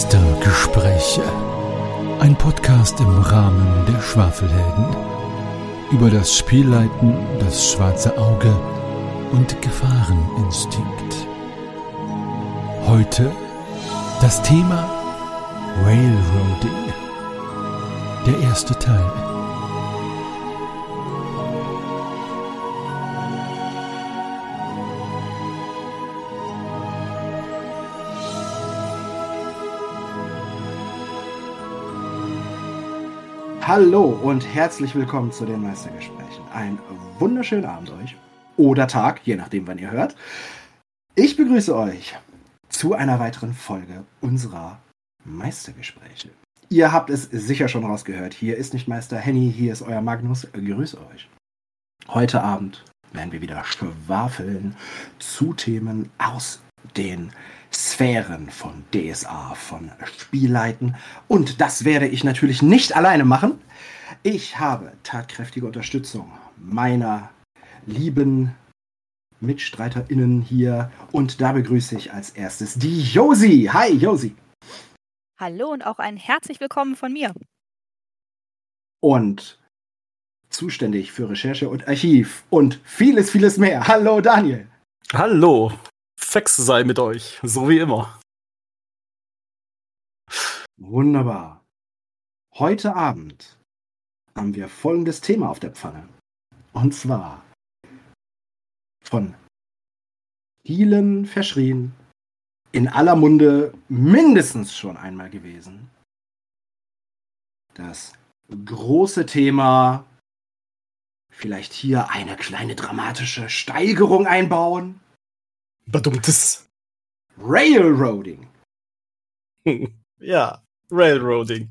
Meistergespräche. Ein Podcast im Rahmen der Schwafelhelden. Über das Spielleiten, das schwarze Auge und Gefahreninstinkt. Heute das Thema Railroading. Der erste Teil. Hallo und herzlich willkommen zu den Meistergesprächen. Ein wunderschönen Abend euch oder Tag, je nachdem, wann ihr hört. Ich begrüße euch zu einer weiteren Folge unserer Meistergespräche. Ihr habt es sicher schon rausgehört. Hier ist nicht Meister Henny, hier ist euer Magnus. Grüße euch. Heute Abend werden wir wieder schwafeln zu Themen aus den Sphären von DSA, von Spielleiten. Und das werde ich natürlich nicht alleine machen. Ich habe tatkräftige Unterstützung meiner lieben MitstreiterInnen hier. Und da begrüße ich als erstes die Josi. Hi, Josi. Hallo und auch ein herzlich willkommen von mir. Und zuständig für Recherche und Archiv und vieles, vieles mehr. Hallo, Daniel. Hallo. Fex sei mit euch, so wie immer. Wunderbar. Heute Abend haben wir folgendes Thema auf der Pfanne. Und zwar von vielen verschrien, in aller Munde mindestens schon einmal gewesen. Das große Thema, vielleicht hier eine kleine dramatische Steigerung einbauen. Badumtes. Railroading. ja, Railroading.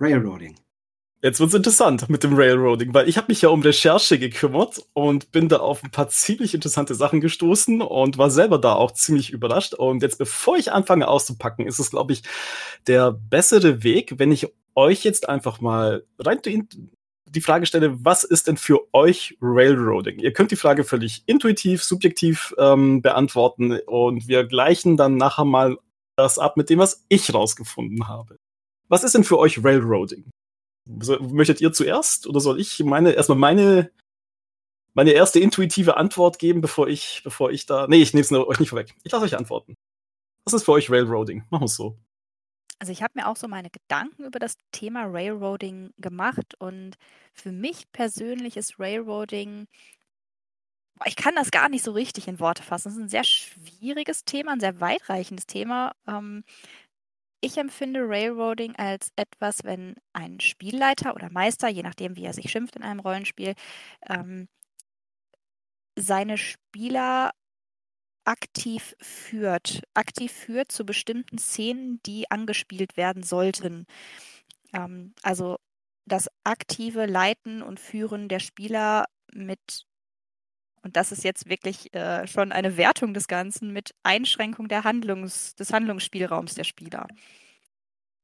Railroading. Jetzt wird's interessant mit dem Railroading, weil ich habe mich ja um Recherche gekümmert und bin da auf ein paar ziemlich interessante Sachen gestoßen und war selber da auch ziemlich überrascht. Und jetzt, bevor ich anfange auszupacken, ist es, glaube ich, der bessere Weg, wenn ich euch jetzt einfach mal rein die Frage stelle, was ist denn für euch Railroading? Ihr könnt die Frage völlig intuitiv, subjektiv ähm, beantworten und wir gleichen dann nachher mal das ab mit dem, was ich rausgefunden habe. Was ist denn für euch Railroading? So, möchtet ihr zuerst oder soll ich meine erstmal meine meine erste intuitive Antwort geben, bevor ich bevor ich da Nee, ich nehme es euch nicht vorweg. Ich lasse euch antworten. Was ist für euch Railroading? Machen wir es so. Also ich habe mir auch so meine Gedanken über das Thema Railroading gemacht und für mich persönlich ist Railroading, ich kann das gar nicht so richtig in Worte fassen. Es ist ein sehr schwieriges Thema, ein sehr weitreichendes Thema. Ähm, ich empfinde Railroading als etwas, wenn ein Spielleiter oder Meister, je nachdem, wie er sich schimpft in einem Rollenspiel, ähm, seine Spieler aktiv führt, aktiv führt zu bestimmten Szenen, die angespielt werden sollten. Ähm, also das aktive Leiten und Führen der Spieler mit, und das ist jetzt wirklich äh, schon eine Wertung des Ganzen, mit Einschränkung der Handlungs, des Handlungsspielraums der Spieler.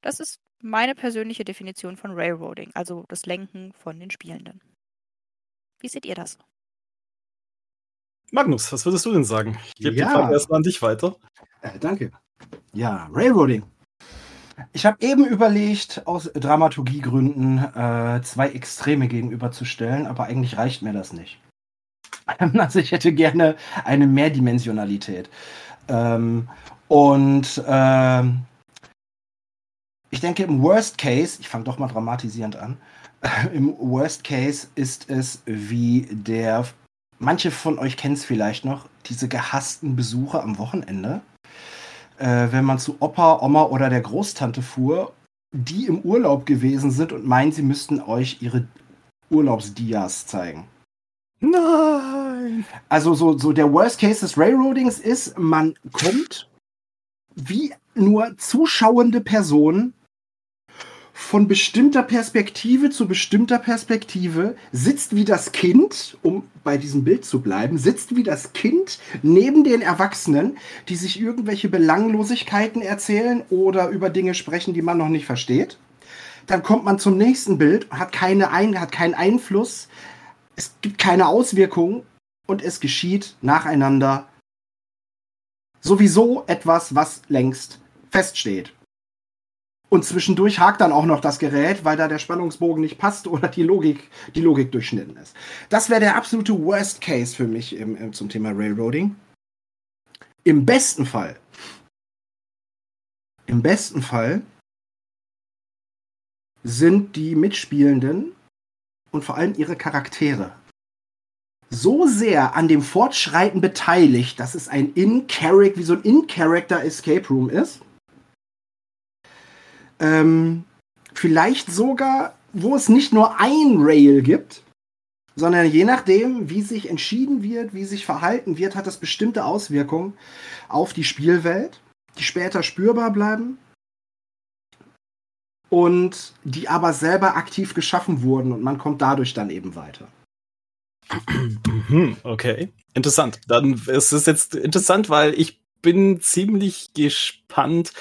Das ist meine persönliche Definition von Railroading, also das Lenken von den Spielenden. Wie seht ihr das? Magnus, was würdest du denn sagen? Ich gebe Ja. die Frage erstmal an dich weiter. Äh, danke. Ja, Railroading. Ich habe eben überlegt, aus Dramaturgiegründen äh, zwei Extreme gegenüberzustellen, aber eigentlich reicht mir das nicht. Also ich hätte gerne eine Mehrdimensionalität. Ähm, und ähm, ich denke, im Worst Case, ich fange doch mal dramatisierend an, im Worst Case ist es wie der, manche von euch kennen es vielleicht noch, diese gehassten Besuche am Wochenende äh, wenn man zu Opa, Oma oder der Großtante fuhr, die im Urlaub gewesen sind und meinen, sie müssten euch ihre Urlaubsdias zeigen. Nein. Also so, so der Worst Case des Railroadings ist, man kommt wie nur zuschauende Person von bestimmter Perspektive zu bestimmter Perspektive, sitzt wie das Kind, um bei diesem Bild zu bleiben, sitzt wie das Kind neben den Erwachsenen, die sich irgendwelche Belanglosigkeiten erzählen oder über Dinge sprechen, die man noch nicht versteht. Dann kommt man zum nächsten Bild, hat, keine ein, hat keinen Einfluss, es gibt keine Auswirkungen und es geschieht nacheinander sowieso etwas, was längst feststeht. Und zwischendurch hakt dann auch noch das Gerät, weil da der Spannungsbogen nicht passt oder die Logik, die Logik durchschnitten ist. Das wäre der absolute Worst Case für mich im, im, zum Thema Railroading. Im besten Fall, im besten Fall sind die Mitspielenden und vor allem ihre Charaktere so sehr an dem Fortschreiten beteiligt, dass es ein In-Character, wie so ein In-Character Escape Room ist. Ähm, vielleicht sogar, wo es nicht nur ein Rail gibt, sondern je nachdem, wie sich entschieden wird, wie sich verhalten wird, hat das bestimmte Auswirkungen auf die Spielwelt, die später spürbar bleiben und die aber selber aktiv geschaffen wurden und man kommt dadurch dann eben weiter. Mhm, okay, interessant. Dann ist es jetzt interessant, weil ich bin ziemlich gespannt,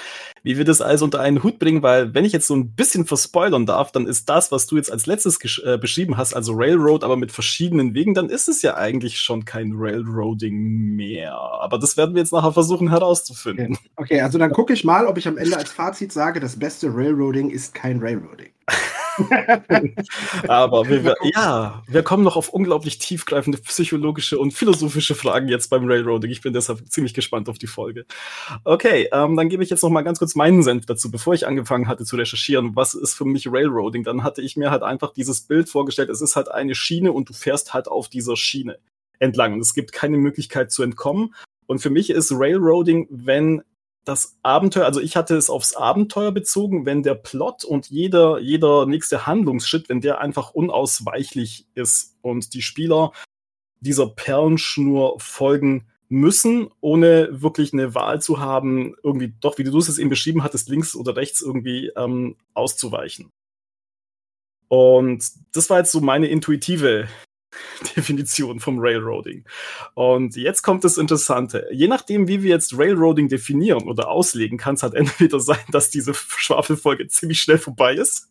wie wir das alles unter einen Hut bringen, weil wenn ich jetzt so ein bisschen verspoilern darf, dann ist das, was du jetzt als letztes äh, beschrieben hast, also Railroad, aber mit verschiedenen Wegen, dann ist es ja eigentlich schon kein Railroading mehr. Aber das werden wir jetzt nachher versuchen herauszufinden. Okay, okay also dann gucke ich mal, ob ich am Ende als Fazit sage, das beste Railroading ist kein Railroading. Aber wir, ja, wir kommen noch auf unglaublich tiefgreifende psychologische und philosophische Fragen jetzt beim Railroading. Ich bin deshalb ziemlich gespannt auf die Folge. Okay, ähm, dann gebe ich jetzt noch mal ganz kurz meinen Senf dazu. Bevor ich angefangen hatte zu recherchieren, was ist für mich Railroading, dann hatte ich mir halt einfach dieses Bild vorgestellt. Es ist halt eine Schiene und du fährst halt auf dieser Schiene entlang. es gibt keine Möglichkeit zu entkommen. Und für mich ist Railroading, wenn das Abenteuer, also ich hatte es aufs Abenteuer bezogen, wenn der Plot und jeder, jeder nächste Handlungsschritt, wenn der einfach unausweichlich ist und die Spieler dieser Perlenschnur folgen müssen, ohne wirklich eine Wahl zu haben, irgendwie doch, wie du es eben beschrieben hattest, links oder rechts irgendwie ähm, auszuweichen. Und das war jetzt so meine intuitive Definition vom Railroading. Und jetzt kommt das Interessante. Je nachdem, wie wir jetzt Railroading definieren oder auslegen, kann es halt entweder sein, dass diese Schwafelfolge ziemlich schnell vorbei ist.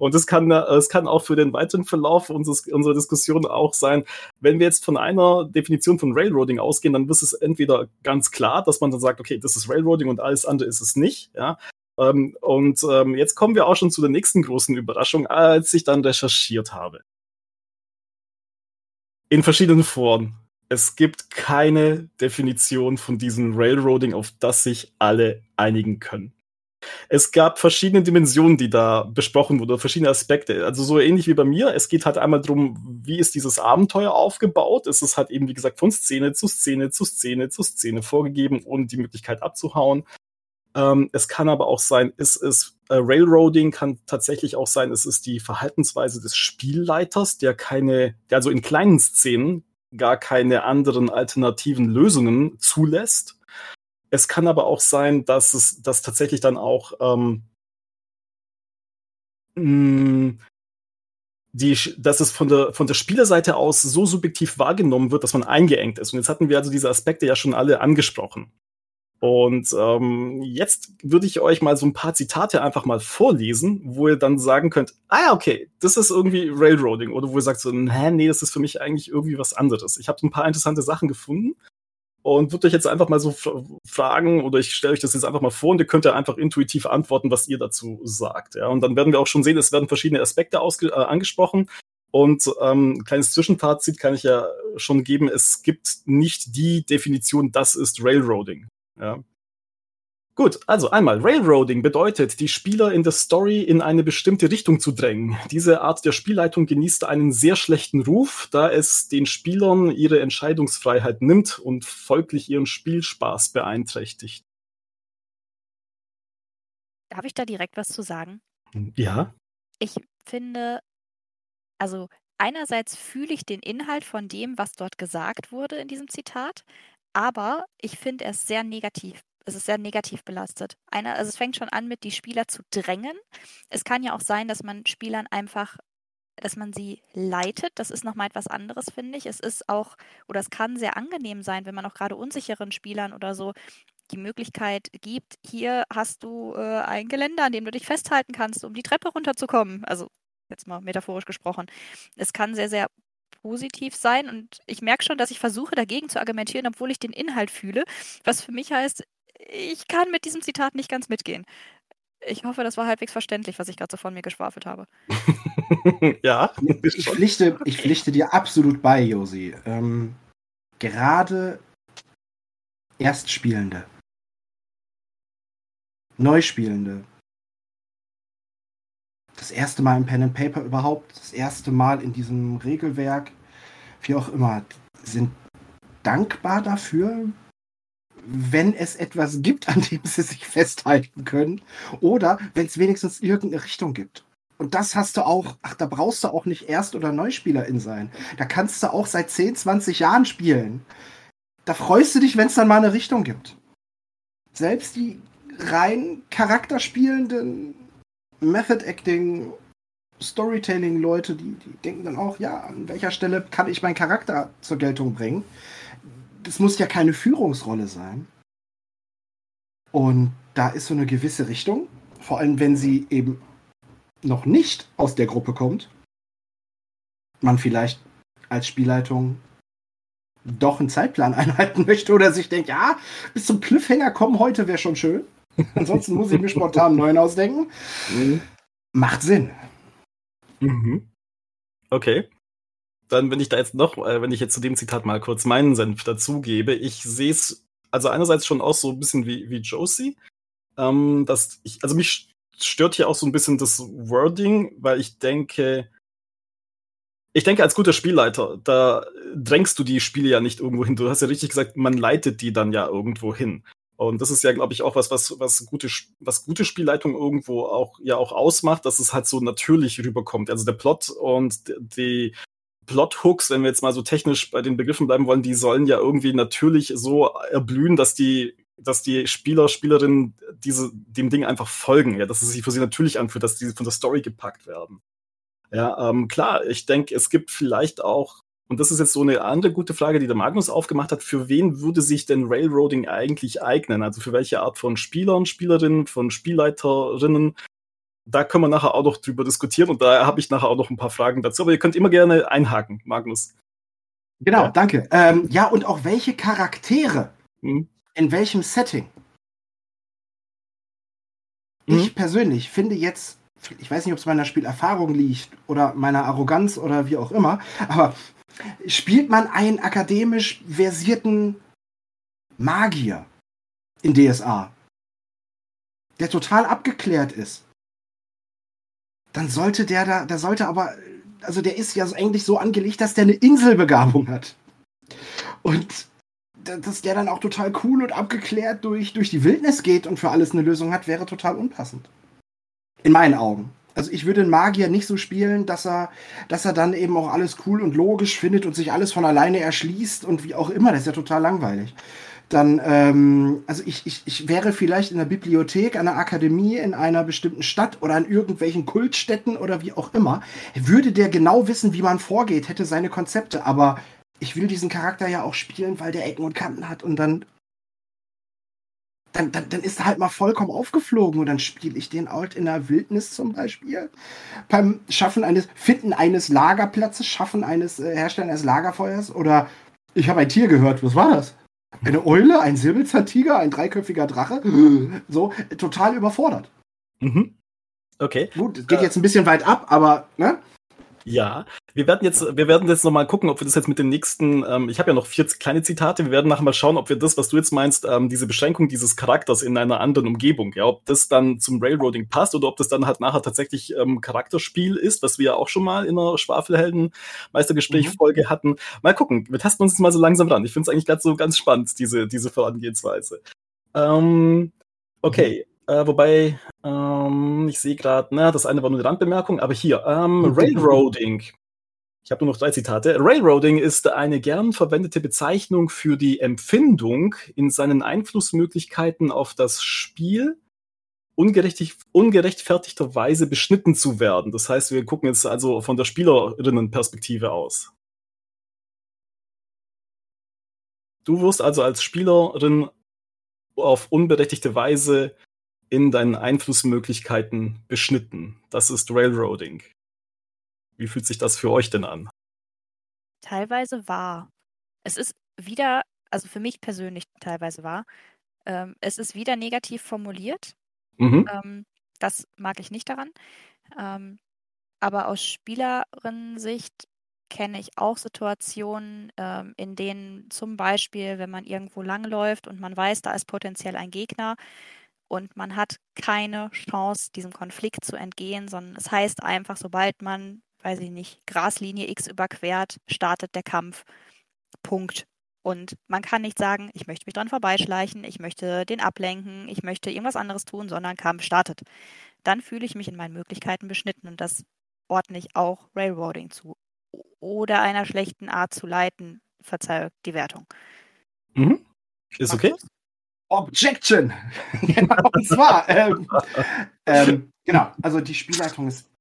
Und es kann, es kann auch für den weiteren Verlauf unseres, unserer Diskussion auch sein, wenn wir jetzt von einer Definition von Railroading ausgehen, dann ist es entweder ganz klar, dass man dann sagt, okay, das ist Railroading und alles andere ist es nicht, ja. Ähm, und ähm, jetzt kommen wir auch schon zu der nächsten großen Überraschung, als ich dann recherchiert habe in verschiedenen Foren. Es gibt keine Definition von diesem Railroading, auf das sich alle einigen können. Es gab verschiedene Dimensionen, die da besprochen wurden, verschiedene Aspekte. Also so ähnlich wie bei mir. Es geht halt einmal darum, wie ist dieses Abenteuer aufgebaut. Es ist halt eben, wie gesagt, von Szene zu Szene zu Szene zu Szene vorgegeben, ohne die Möglichkeit abzuhauen. Ähm, es kann aber auch sein, es ist äh, Railroading kann tatsächlich auch sein, es ist die Verhaltensweise des Spielleiters, der keine, der also in kleinen Szenen gar keine anderen alternativen Lösungen zulässt. Es kann aber auch sein, dass es, dass tatsächlich dann auch ähm, mh, die, dass es von der, von der Spielerseite aus so subjektiv wahrgenommen wird, dass man eingeengt ist. Und jetzt hatten wir also diese Aspekte ja schon alle angesprochen. Und ähm, jetzt würde ich euch mal so ein paar Zitate einfach mal vorlesen, wo ihr dann sagen könnt, ah okay, das ist irgendwie Railroading. Oder wo ihr sagt so, nee, nee, das ist für mich eigentlich irgendwie was anderes. Ich habe so ein paar interessante Sachen gefunden und würde euch jetzt einfach mal so fragen oder ich stelle euch das jetzt einfach mal vor und ihr könnt ja einfach intuitiv antworten, was ihr dazu sagt. Ja? Und dann werden wir auch schon sehen, es werden verschiedene Aspekte ausge äh, angesprochen. Und ähm, kleines Zwischenfazit kann ich ja schon geben, es gibt nicht die Definition, das ist Railroading. Ja. Gut, also einmal, Railroading bedeutet, die Spieler in der Story in eine bestimmte Richtung zu drängen. Diese Art der Spielleitung genießt einen sehr schlechten Ruf, da es den Spielern ihre Entscheidungsfreiheit nimmt und folglich ihren Spielspaß beeinträchtigt. Darf ich da direkt was zu sagen? Ja. Ich finde, also einerseits fühle ich den Inhalt von dem, was dort gesagt wurde in diesem Zitat. Aber ich finde, er ist sehr negativ. Es ist sehr negativ belastet. Einer, also es fängt schon an mit, die Spieler zu drängen. Es kann ja auch sein, dass man Spielern einfach, dass man sie leitet. Das ist nochmal etwas anderes, finde ich. Es ist auch, oder es kann sehr angenehm sein, wenn man auch gerade unsicheren Spielern oder so die Möglichkeit gibt, hier hast du äh, ein Geländer, an dem du dich festhalten kannst, um die Treppe runterzukommen. Also jetzt mal metaphorisch gesprochen. Es kann sehr, sehr positiv sein und ich merke schon, dass ich versuche dagegen zu argumentieren, obwohl ich den Inhalt fühle, was für mich heißt, ich kann mit diesem Zitat nicht ganz mitgehen. Ich hoffe, das war halbwegs verständlich, was ich gerade so von mir geschwafelt habe. ja. Ich pflichte, ich pflichte dir absolut bei, Josi. Ähm, gerade Erstspielende, Neuspielende, das erste Mal im Pen and Paper überhaupt, das erste Mal in diesem Regelwerk, wie auch immer, sind dankbar dafür, wenn es etwas gibt, an dem sie sich festhalten können. Oder wenn es wenigstens irgendeine Richtung gibt. Und das hast du auch, ach, da brauchst du auch nicht Erst- oder Neuspielerin sein. Da kannst du auch seit 10, 20 Jahren spielen. Da freust du dich, wenn es dann mal eine Richtung gibt. Selbst die rein charakterspielenden Method Acting, Storytelling-Leute, die, die denken dann auch, ja, an welcher Stelle kann ich meinen Charakter zur Geltung bringen? Das muss ja keine Führungsrolle sein. Und da ist so eine gewisse Richtung, vor allem wenn sie eben noch nicht aus der Gruppe kommt, man vielleicht als Spielleitung doch einen Zeitplan einhalten möchte oder sich denkt, ja, bis zum Cliffhanger kommen heute wäre schon schön. Ansonsten muss ich mir spontan einen neuen ausdenken. Mhm. Macht Sinn. Mhm. Okay. Dann, wenn ich da jetzt noch, äh, wenn ich jetzt zu dem Zitat mal kurz meinen Senf dazugebe, ich sehe es also einerseits schon auch so ein bisschen wie, wie Josie, ähm, dass ich, also mich stört hier auch so ein bisschen das Wording, weil ich denke, ich denke, als guter Spielleiter, da drängst du die Spiele ja nicht irgendwo hin. Du hast ja richtig gesagt, man leitet die dann ja irgendwo hin. Und das ist ja, glaube ich, auch was, was, was gute, was gute Spielleitung irgendwo auch, ja auch ausmacht, dass es halt so natürlich rüberkommt. Also der Plot und die Plot-Hooks, wenn wir jetzt mal so technisch bei den Begriffen bleiben wollen, die sollen ja irgendwie natürlich so erblühen, dass die, dass die Spieler, Spielerinnen diese, dem Ding einfach folgen, ja, dass es sich für sie natürlich anfühlt, dass die von der Story gepackt werden. Ja, ähm, klar, ich denke, es gibt vielleicht auch und das ist jetzt so eine andere gute Frage, die der Magnus aufgemacht hat. Für wen würde sich denn Railroading eigentlich eignen? Also für welche Art von Spielern, Spielerinnen, von Spielleiterinnen? Da können wir nachher auch noch drüber diskutieren und da habe ich nachher auch noch ein paar Fragen dazu. Aber ihr könnt immer gerne einhaken, Magnus. Genau, ja. danke. Ähm, ja, und auch welche Charaktere? Hm. In welchem Setting? Hm. Ich persönlich finde jetzt ich weiß nicht, ob es meiner Spielerfahrung liegt oder meiner Arroganz oder wie auch immer, aber spielt man einen akademisch versierten Magier in DSA, der total abgeklärt ist, dann sollte der da, der sollte aber, also der ist ja eigentlich so angelegt, dass der eine Inselbegabung hat. Und dass der dann auch total cool und abgeklärt durch, durch die Wildnis geht und für alles eine Lösung hat, wäre total unpassend. In meinen Augen. Also ich würde einen Magier nicht so spielen, dass er, dass er dann eben auch alles cool und logisch findet und sich alles von alleine erschließt und wie auch immer. Das ist ja total langweilig. Dann, ähm, also ich, ich, ich wäre vielleicht in der Bibliothek, einer Akademie, in einer bestimmten Stadt oder an irgendwelchen Kultstätten oder wie auch immer. Würde der genau wissen, wie man vorgeht, hätte seine Konzepte, aber ich will diesen Charakter ja auch spielen, weil der Ecken und Kanten hat und dann dann, dann, dann ist er halt mal vollkommen aufgeflogen und dann spiele ich den halt in der Wildnis zum Beispiel. Beim Schaffen eines, Finden eines Lagerplatzes, Schaffen eines äh, Herstellen eines Lagerfeuers oder ich habe ein Tier gehört, was war das? Eine Eule, ein Säbelzahntiger, ein dreiköpfiger Drache? so, total überfordert. Mhm. Okay. Gut, geht äh, jetzt ein bisschen weit ab, aber, ne? Ja, wir werden jetzt, wir werden jetzt nochmal gucken, ob wir das jetzt mit den nächsten, ähm, ich habe ja noch vier kleine Zitate, wir werden nachher mal schauen, ob wir das, was du jetzt meinst, ähm, diese Beschränkung dieses Charakters in einer anderen Umgebung, ja, ob das dann zum Railroading passt oder ob das dann halt nachher tatsächlich ähm, Charakterspiel ist, was wir ja auch schon mal in einer Schwafelhelden-Meistergespräch-Folge mhm. hatten. Mal gucken, wir tasten uns jetzt mal so langsam ran. Ich finde es eigentlich gerade so ganz spannend, diese, diese Vorangehensweise. Ähm, okay. Mhm. Äh, wobei, ähm, ich sehe gerade, ne, das eine war nur eine Randbemerkung, aber hier, ähm, Railroading. Ich habe nur noch drei Zitate. Railroading ist eine gern verwendete Bezeichnung für die Empfindung, in seinen Einflussmöglichkeiten auf das Spiel ungerechtfertigterweise beschnitten zu werden. Das heißt, wir gucken jetzt also von der Spielerinnenperspektive aus. Du wirst also als Spielerin auf unberechtigte Weise in deinen Einflussmöglichkeiten beschnitten. Das ist Railroading. Wie fühlt sich das für euch denn an? Teilweise wahr. Es ist wieder, also für mich persönlich teilweise wahr. Ähm, es ist wieder negativ formuliert. Mhm. Ähm, das mag ich nicht daran. Ähm, aber aus Spielerinnen-Sicht kenne ich auch Situationen, ähm, in denen zum Beispiel, wenn man irgendwo langläuft und man weiß, da ist potenziell ein Gegner und man hat keine Chance, diesem Konflikt zu entgehen, sondern es heißt einfach, sobald man, weiß ich nicht, Graslinie X überquert, startet der Kampf. Punkt. Und man kann nicht sagen, ich möchte mich dran vorbeischleichen, ich möchte den ablenken, ich möchte irgendwas anderes tun, sondern Kampf startet. Dann fühle ich mich in meinen Möglichkeiten beschnitten und das ordne ich auch Railroading zu. Oder einer schlechten Art zu leiten, Verzeihung, die Wertung. Mhm. Ist okay? Objection! genau, und zwar, ähm, ähm, genau, also die Spielleitung ist,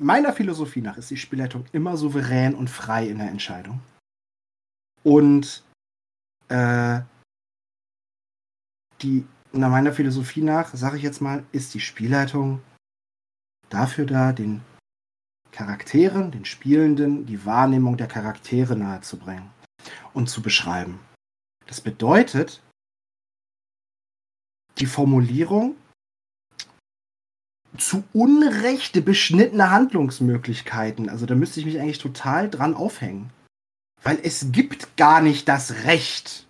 meiner Philosophie nach ist die Spielleitung immer souverän und frei in der Entscheidung. Und äh, die, nach meiner Philosophie nach, sage ich jetzt mal, ist die Spielleitung dafür da, den Charakteren, den Spielenden, die Wahrnehmung der Charaktere nahezubringen und zu beschreiben. Das bedeutet, die Formulierung zu Unrecht beschnittene Handlungsmöglichkeiten. Also da müsste ich mich eigentlich total dran aufhängen. Weil es gibt gar nicht das Recht,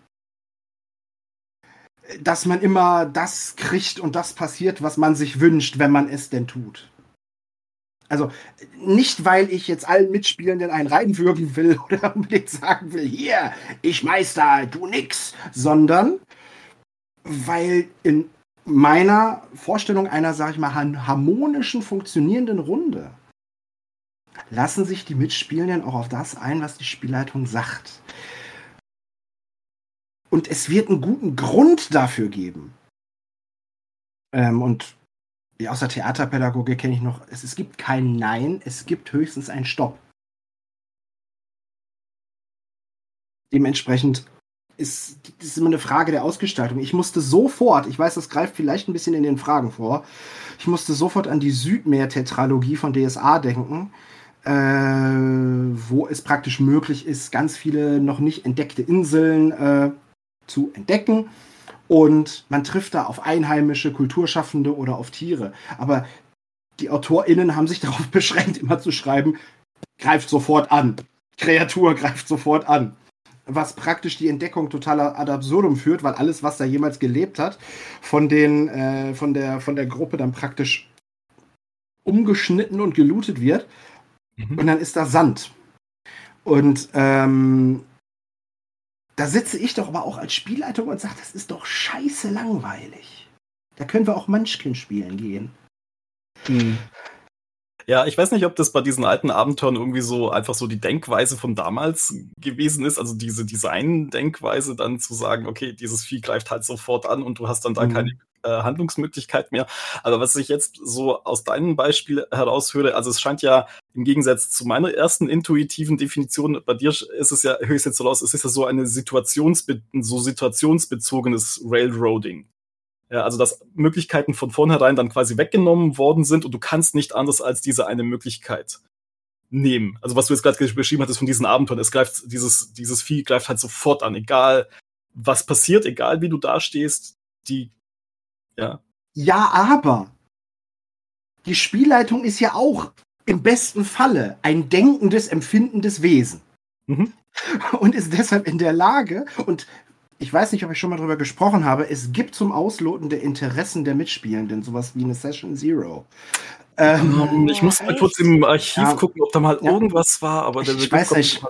dass man immer das kriegt und das passiert, was man sich wünscht, wenn man es denn tut. Also nicht, weil ich jetzt allen Mitspielenden einen reinwürgen will oder unbedingt sagen will, hier, ich Meister, du nix, sondern weil in meiner Vorstellung einer, sag ich mal, harmonischen, funktionierenden Runde lassen sich die Mitspielenden auch auf das ein, was die Spielleitung sagt. Und es wird einen guten Grund dafür geben. Ähm, und ja, aus der Theaterpädagogik kenne ich noch, es, es gibt kein Nein, es gibt höchstens ein Stopp. Dementsprechend ist das immer eine Frage der Ausgestaltung. Ich musste sofort, ich weiß, das greift vielleicht ein bisschen in den Fragen vor, ich musste sofort an die Südmeer-Tetralogie von DSA denken, äh, wo es praktisch möglich ist, ganz viele noch nicht entdeckte Inseln äh, zu entdecken. Und man trifft da auf einheimische Kulturschaffende oder auf Tiere. Aber die AutorInnen haben sich darauf beschränkt, immer zu schreiben, greift sofort an. Kreatur greift sofort an was praktisch die Entdeckung totaler ad absurdum führt, weil alles, was da jemals gelebt hat, von, den, äh, von, der, von der Gruppe dann praktisch umgeschnitten und gelootet wird. Mhm. Und dann ist da Sand. Und ähm, da sitze ich doch aber auch als Spielleitung und sage, das ist doch scheiße langweilig. Da können wir auch Munchkin spielen gehen. Mhm. Ja, ich weiß nicht, ob das bei diesen alten Abenteuern irgendwie so einfach so die Denkweise von damals gewesen ist, also diese Design-Denkweise dann zu sagen, okay, dieses Vieh greift halt sofort an und du hast dann da mhm. keine äh, Handlungsmöglichkeit mehr. Aber was ich jetzt so aus deinem Beispiel heraushöre, also es scheint ja im Gegensatz zu meiner ersten intuitiven Definition, bei dir ist es ja, höre ich jetzt so raus, es ist ja so eine Situationsbe so situationsbezogenes Railroading. Ja, also dass Möglichkeiten von vornherein dann quasi weggenommen worden sind und du kannst nicht anders als diese eine Möglichkeit nehmen. Also was du jetzt gerade beschrieben hattest von diesen Abenteuern, es greift, dieses, dieses Vieh greift halt sofort an, egal was passiert, egal wie du dastehst, die, ja. Ja, aber die Spielleitung ist ja auch im besten Falle ein denkendes, empfindendes Wesen. Mhm. Und ist deshalb in der Lage, und ich weiß nicht, ob ich schon mal darüber gesprochen habe, es gibt zum Ausloten der Interessen der Mitspielenden sowas wie eine Session Zero. Ähm, ich muss mal kurz im Archiv ja, gucken, ob da mal ja. irgendwas war, aber der ich weiß nicht.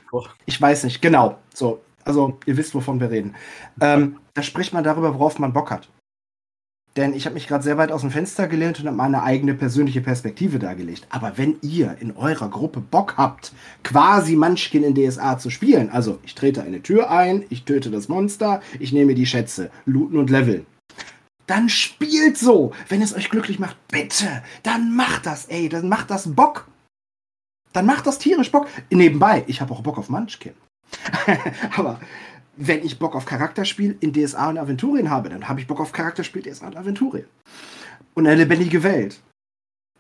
Ich weiß nicht, genau. So, also ihr wisst, wovon wir reden. Ähm, da spricht man darüber, worauf man Bock hat. Denn ich habe mich gerade sehr weit aus dem Fenster gelehnt und habe meine eigene persönliche Perspektive dargelegt. Aber wenn ihr in eurer Gruppe Bock habt, quasi Munchkin in DSA zu spielen, also ich trete eine Tür ein, ich töte das Monster, ich nehme die Schätze, looten und leveln, dann spielt so. Wenn es euch glücklich macht, bitte, dann macht das, ey, dann macht das Bock. Dann macht das tierisch Bock. Nebenbei, ich habe auch Bock auf Munchkin. Aber wenn ich Bock auf Charakterspiel in DSA und Aventurien habe, dann habe ich Bock auf Charakterspiel DSA und Aventurien. Und eine lebendige Welt.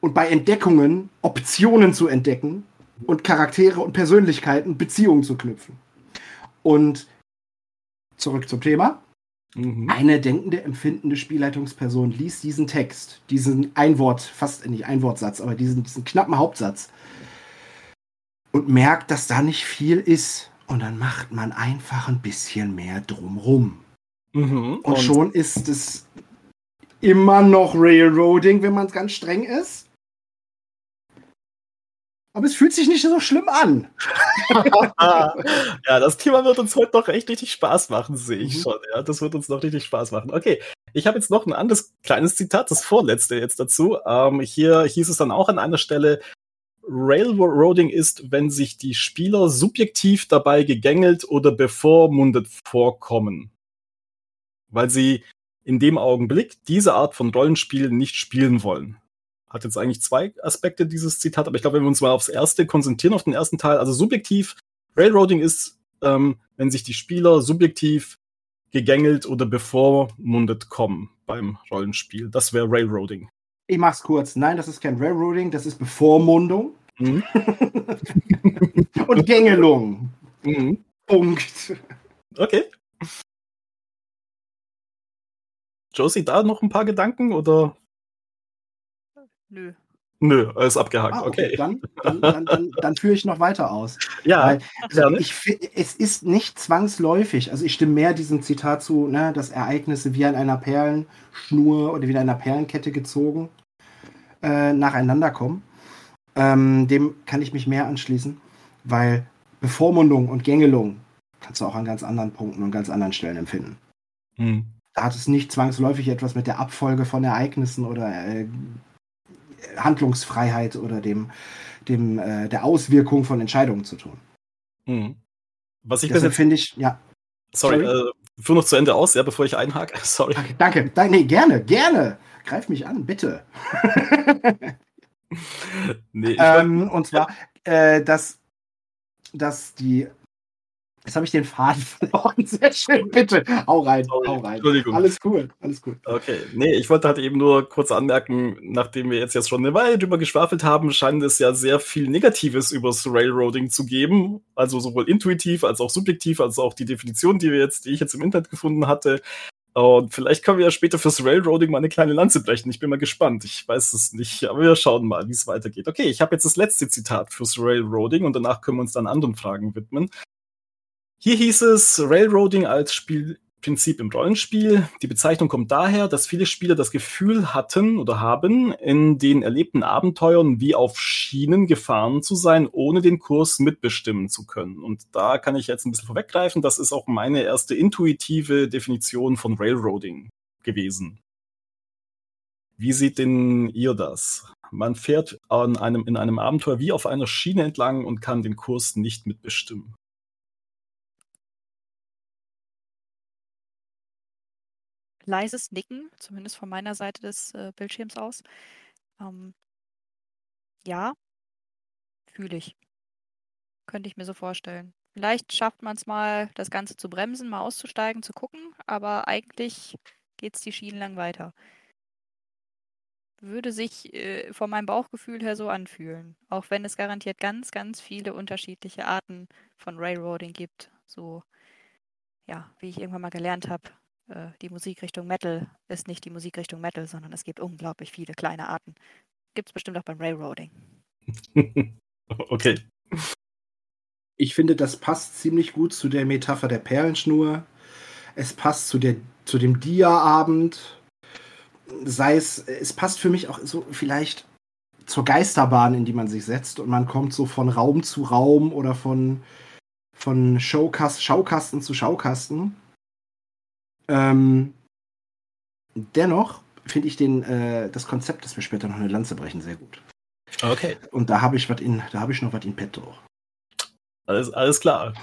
Und bei Entdeckungen Optionen zu entdecken und Charaktere und Persönlichkeiten Beziehungen zu knüpfen. Und zurück zum Thema. Mhm. Eine denkende, empfindende Spielleitungsperson liest diesen Text, diesen Einwort, fast nicht Einwortsatz, aber diesen, diesen knappen Hauptsatz und merkt, dass da nicht viel ist. Und dann macht man einfach ein bisschen mehr drumrum. Mhm. Und, und schon ist es immer noch Railroading, wenn man ganz streng ist. Aber es fühlt sich nicht so schlimm an. ja, das Thema wird uns heute noch echt richtig Spaß machen, sehe ich mhm. schon. Ja, das wird uns noch richtig Spaß machen. Okay, ich habe jetzt noch ein anderes kleines Zitat, das vorletzte jetzt dazu. Ähm, hier hieß es dann auch an einer Stelle, Railroading ist, wenn sich die Spieler subjektiv dabei gegängelt oder bevormundet vorkommen. Weil sie in dem Augenblick diese Art von Rollenspiel nicht spielen wollen hat jetzt eigentlich zwei Aspekte, dieses Zitat, aber ich glaube, wenn wir uns mal aufs erste konzentrieren, auf den ersten Teil, also subjektiv, Railroading ist, ähm, wenn sich die Spieler subjektiv gegängelt oder bevormundet kommen beim Rollenspiel. Das wäre Railroading. Ich mach's kurz. Nein, das ist kein Railroading, das ist Bevormundung. Mhm. Und Gängelung. Mhm. Punkt. Okay. Josie, da noch ein paar Gedanken oder Nö. Nö, ist abgehakt. Ah, okay. okay. Dann, dann, dann, dann, dann führe ich noch weiter aus. Ja. Weil, also ich, es ist nicht zwangsläufig, also ich stimme mehr diesem Zitat zu, ne, dass Ereignisse wie an einer Perlenschnur oder wie in einer Perlenkette gezogen äh, nacheinander kommen. Ähm, dem kann ich mich mehr anschließen, weil Bevormundung und Gängelung kannst du auch an ganz anderen Punkten und ganz anderen Stellen empfinden. Hm. Da hat es nicht zwangsläufig etwas mit der Abfolge von Ereignissen oder äh, Handlungsfreiheit oder dem, dem äh, der Auswirkung von Entscheidungen zu tun. Mhm. Was ich Deshalb finde ich, ja. Sorry, sorry. Äh, führ noch zu Ende aus, ja, bevor ich einhake. Sorry. Danke, danke. Nee, gerne, gerne. Greif mich an, bitte. nee, ähm, und zwar, äh, dass, dass die Jetzt habe ich den Faden verloren. Sehr schön, bitte. Hau rein, Sorry, hau rein. Entschuldigung. Alles cool, alles cool. Okay, nee, ich wollte halt eben nur kurz anmerken, nachdem wir jetzt, jetzt schon eine Weile drüber geschwafelt haben, scheint es ja sehr viel Negatives übers Railroading zu geben. Also sowohl intuitiv als auch subjektiv, als auch die Definition, die wir jetzt, die ich jetzt im Internet gefunden hatte. Und vielleicht können wir ja später fürs Railroading mal eine kleine Lanze brechen. Ich bin mal gespannt. Ich weiß es nicht, aber wir schauen mal, wie es weitergeht. Okay, ich habe jetzt das letzte Zitat fürs Railroading und danach können wir uns dann anderen Fragen widmen. Hier hieß es Railroading als Spielprinzip im Rollenspiel. Die Bezeichnung kommt daher, dass viele Spieler das Gefühl hatten oder haben, in den erlebten Abenteuern wie auf Schienen gefahren zu sein, ohne den Kurs mitbestimmen zu können. Und da kann ich jetzt ein bisschen vorweggreifen. Das ist auch meine erste intuitive Definition von Railroading gewesen. Wie seht denn ihr das? Man fährt an einem, in einem Abenteuer wie auf einer Schiene entlang und kann den Kurs nicht mitbestimmen. Leises Nicken, zumindest von meiner Seite des äh, Bildschirms aus. Ähm, ja, fühle ich. Könnte ich mir so vorstellen. Vielleicht schafft man es mal, das Ganze zu bremsen, mal auszusteigen, zu gucken, aber eigentlich geht es die Schienen lang weiter. Würde sich äh, von meinem Bauchgefühl her so anfühlen. Auch wenn es garantiert ganz, ganz viele unterschiedliche Arten von Railroading gibt. So, ja, wie ich irgendwann mal gelernt habe, die Musikrichtung Metal ist nicht die Musikrichtung Metal, sondern es gibt unglaublich viele kleine Arten. Gibt es bestimmt auch beim Railroading. okay. Ich finde, das passt ziemlich gut zu der Metapher der Perlenschnur. Es passt zu, der, zu dem Dia-Abend. Sei es, es passt für mich auch so vielleicht zur Geisterbahn, in die man sich setzt und man kommt so von Raum zu Raum oder von, von Showkast, Schaukasten zu Schaukasten. Ähm, dennoch finde ich den, äh, das Konzept, dass wir später noch eine Lanze brechen, sehr gut. Okay. Und da habe ich was in, da habe ich noch was in petto. Alles, alles klar.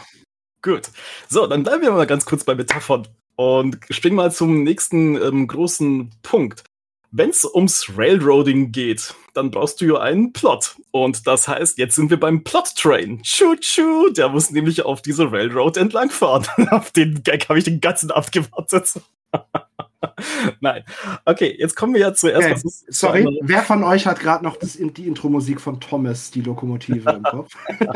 Gut. So, dann bleiben wir mal ganz kurz bei Metaphern und springen mal zum nächsten ähm, großen Punkt. Wenn es ums Railroading geht, dann brauchst du ja einen Plot. Und das heißt, jetzt sind wir beim Plot-Train. Choo-choo, der muss nämlich auf diese Railroad entlangfahren. auf den Gag habe ich den ganzen Abend gewartet. Nein. Okay, jetzt kommen wir ja zuerst. Okay. Sorry, zu wer von euch hat gerade noch das, die Intro-Musik von Thomas, die Lokomotive im Kopf?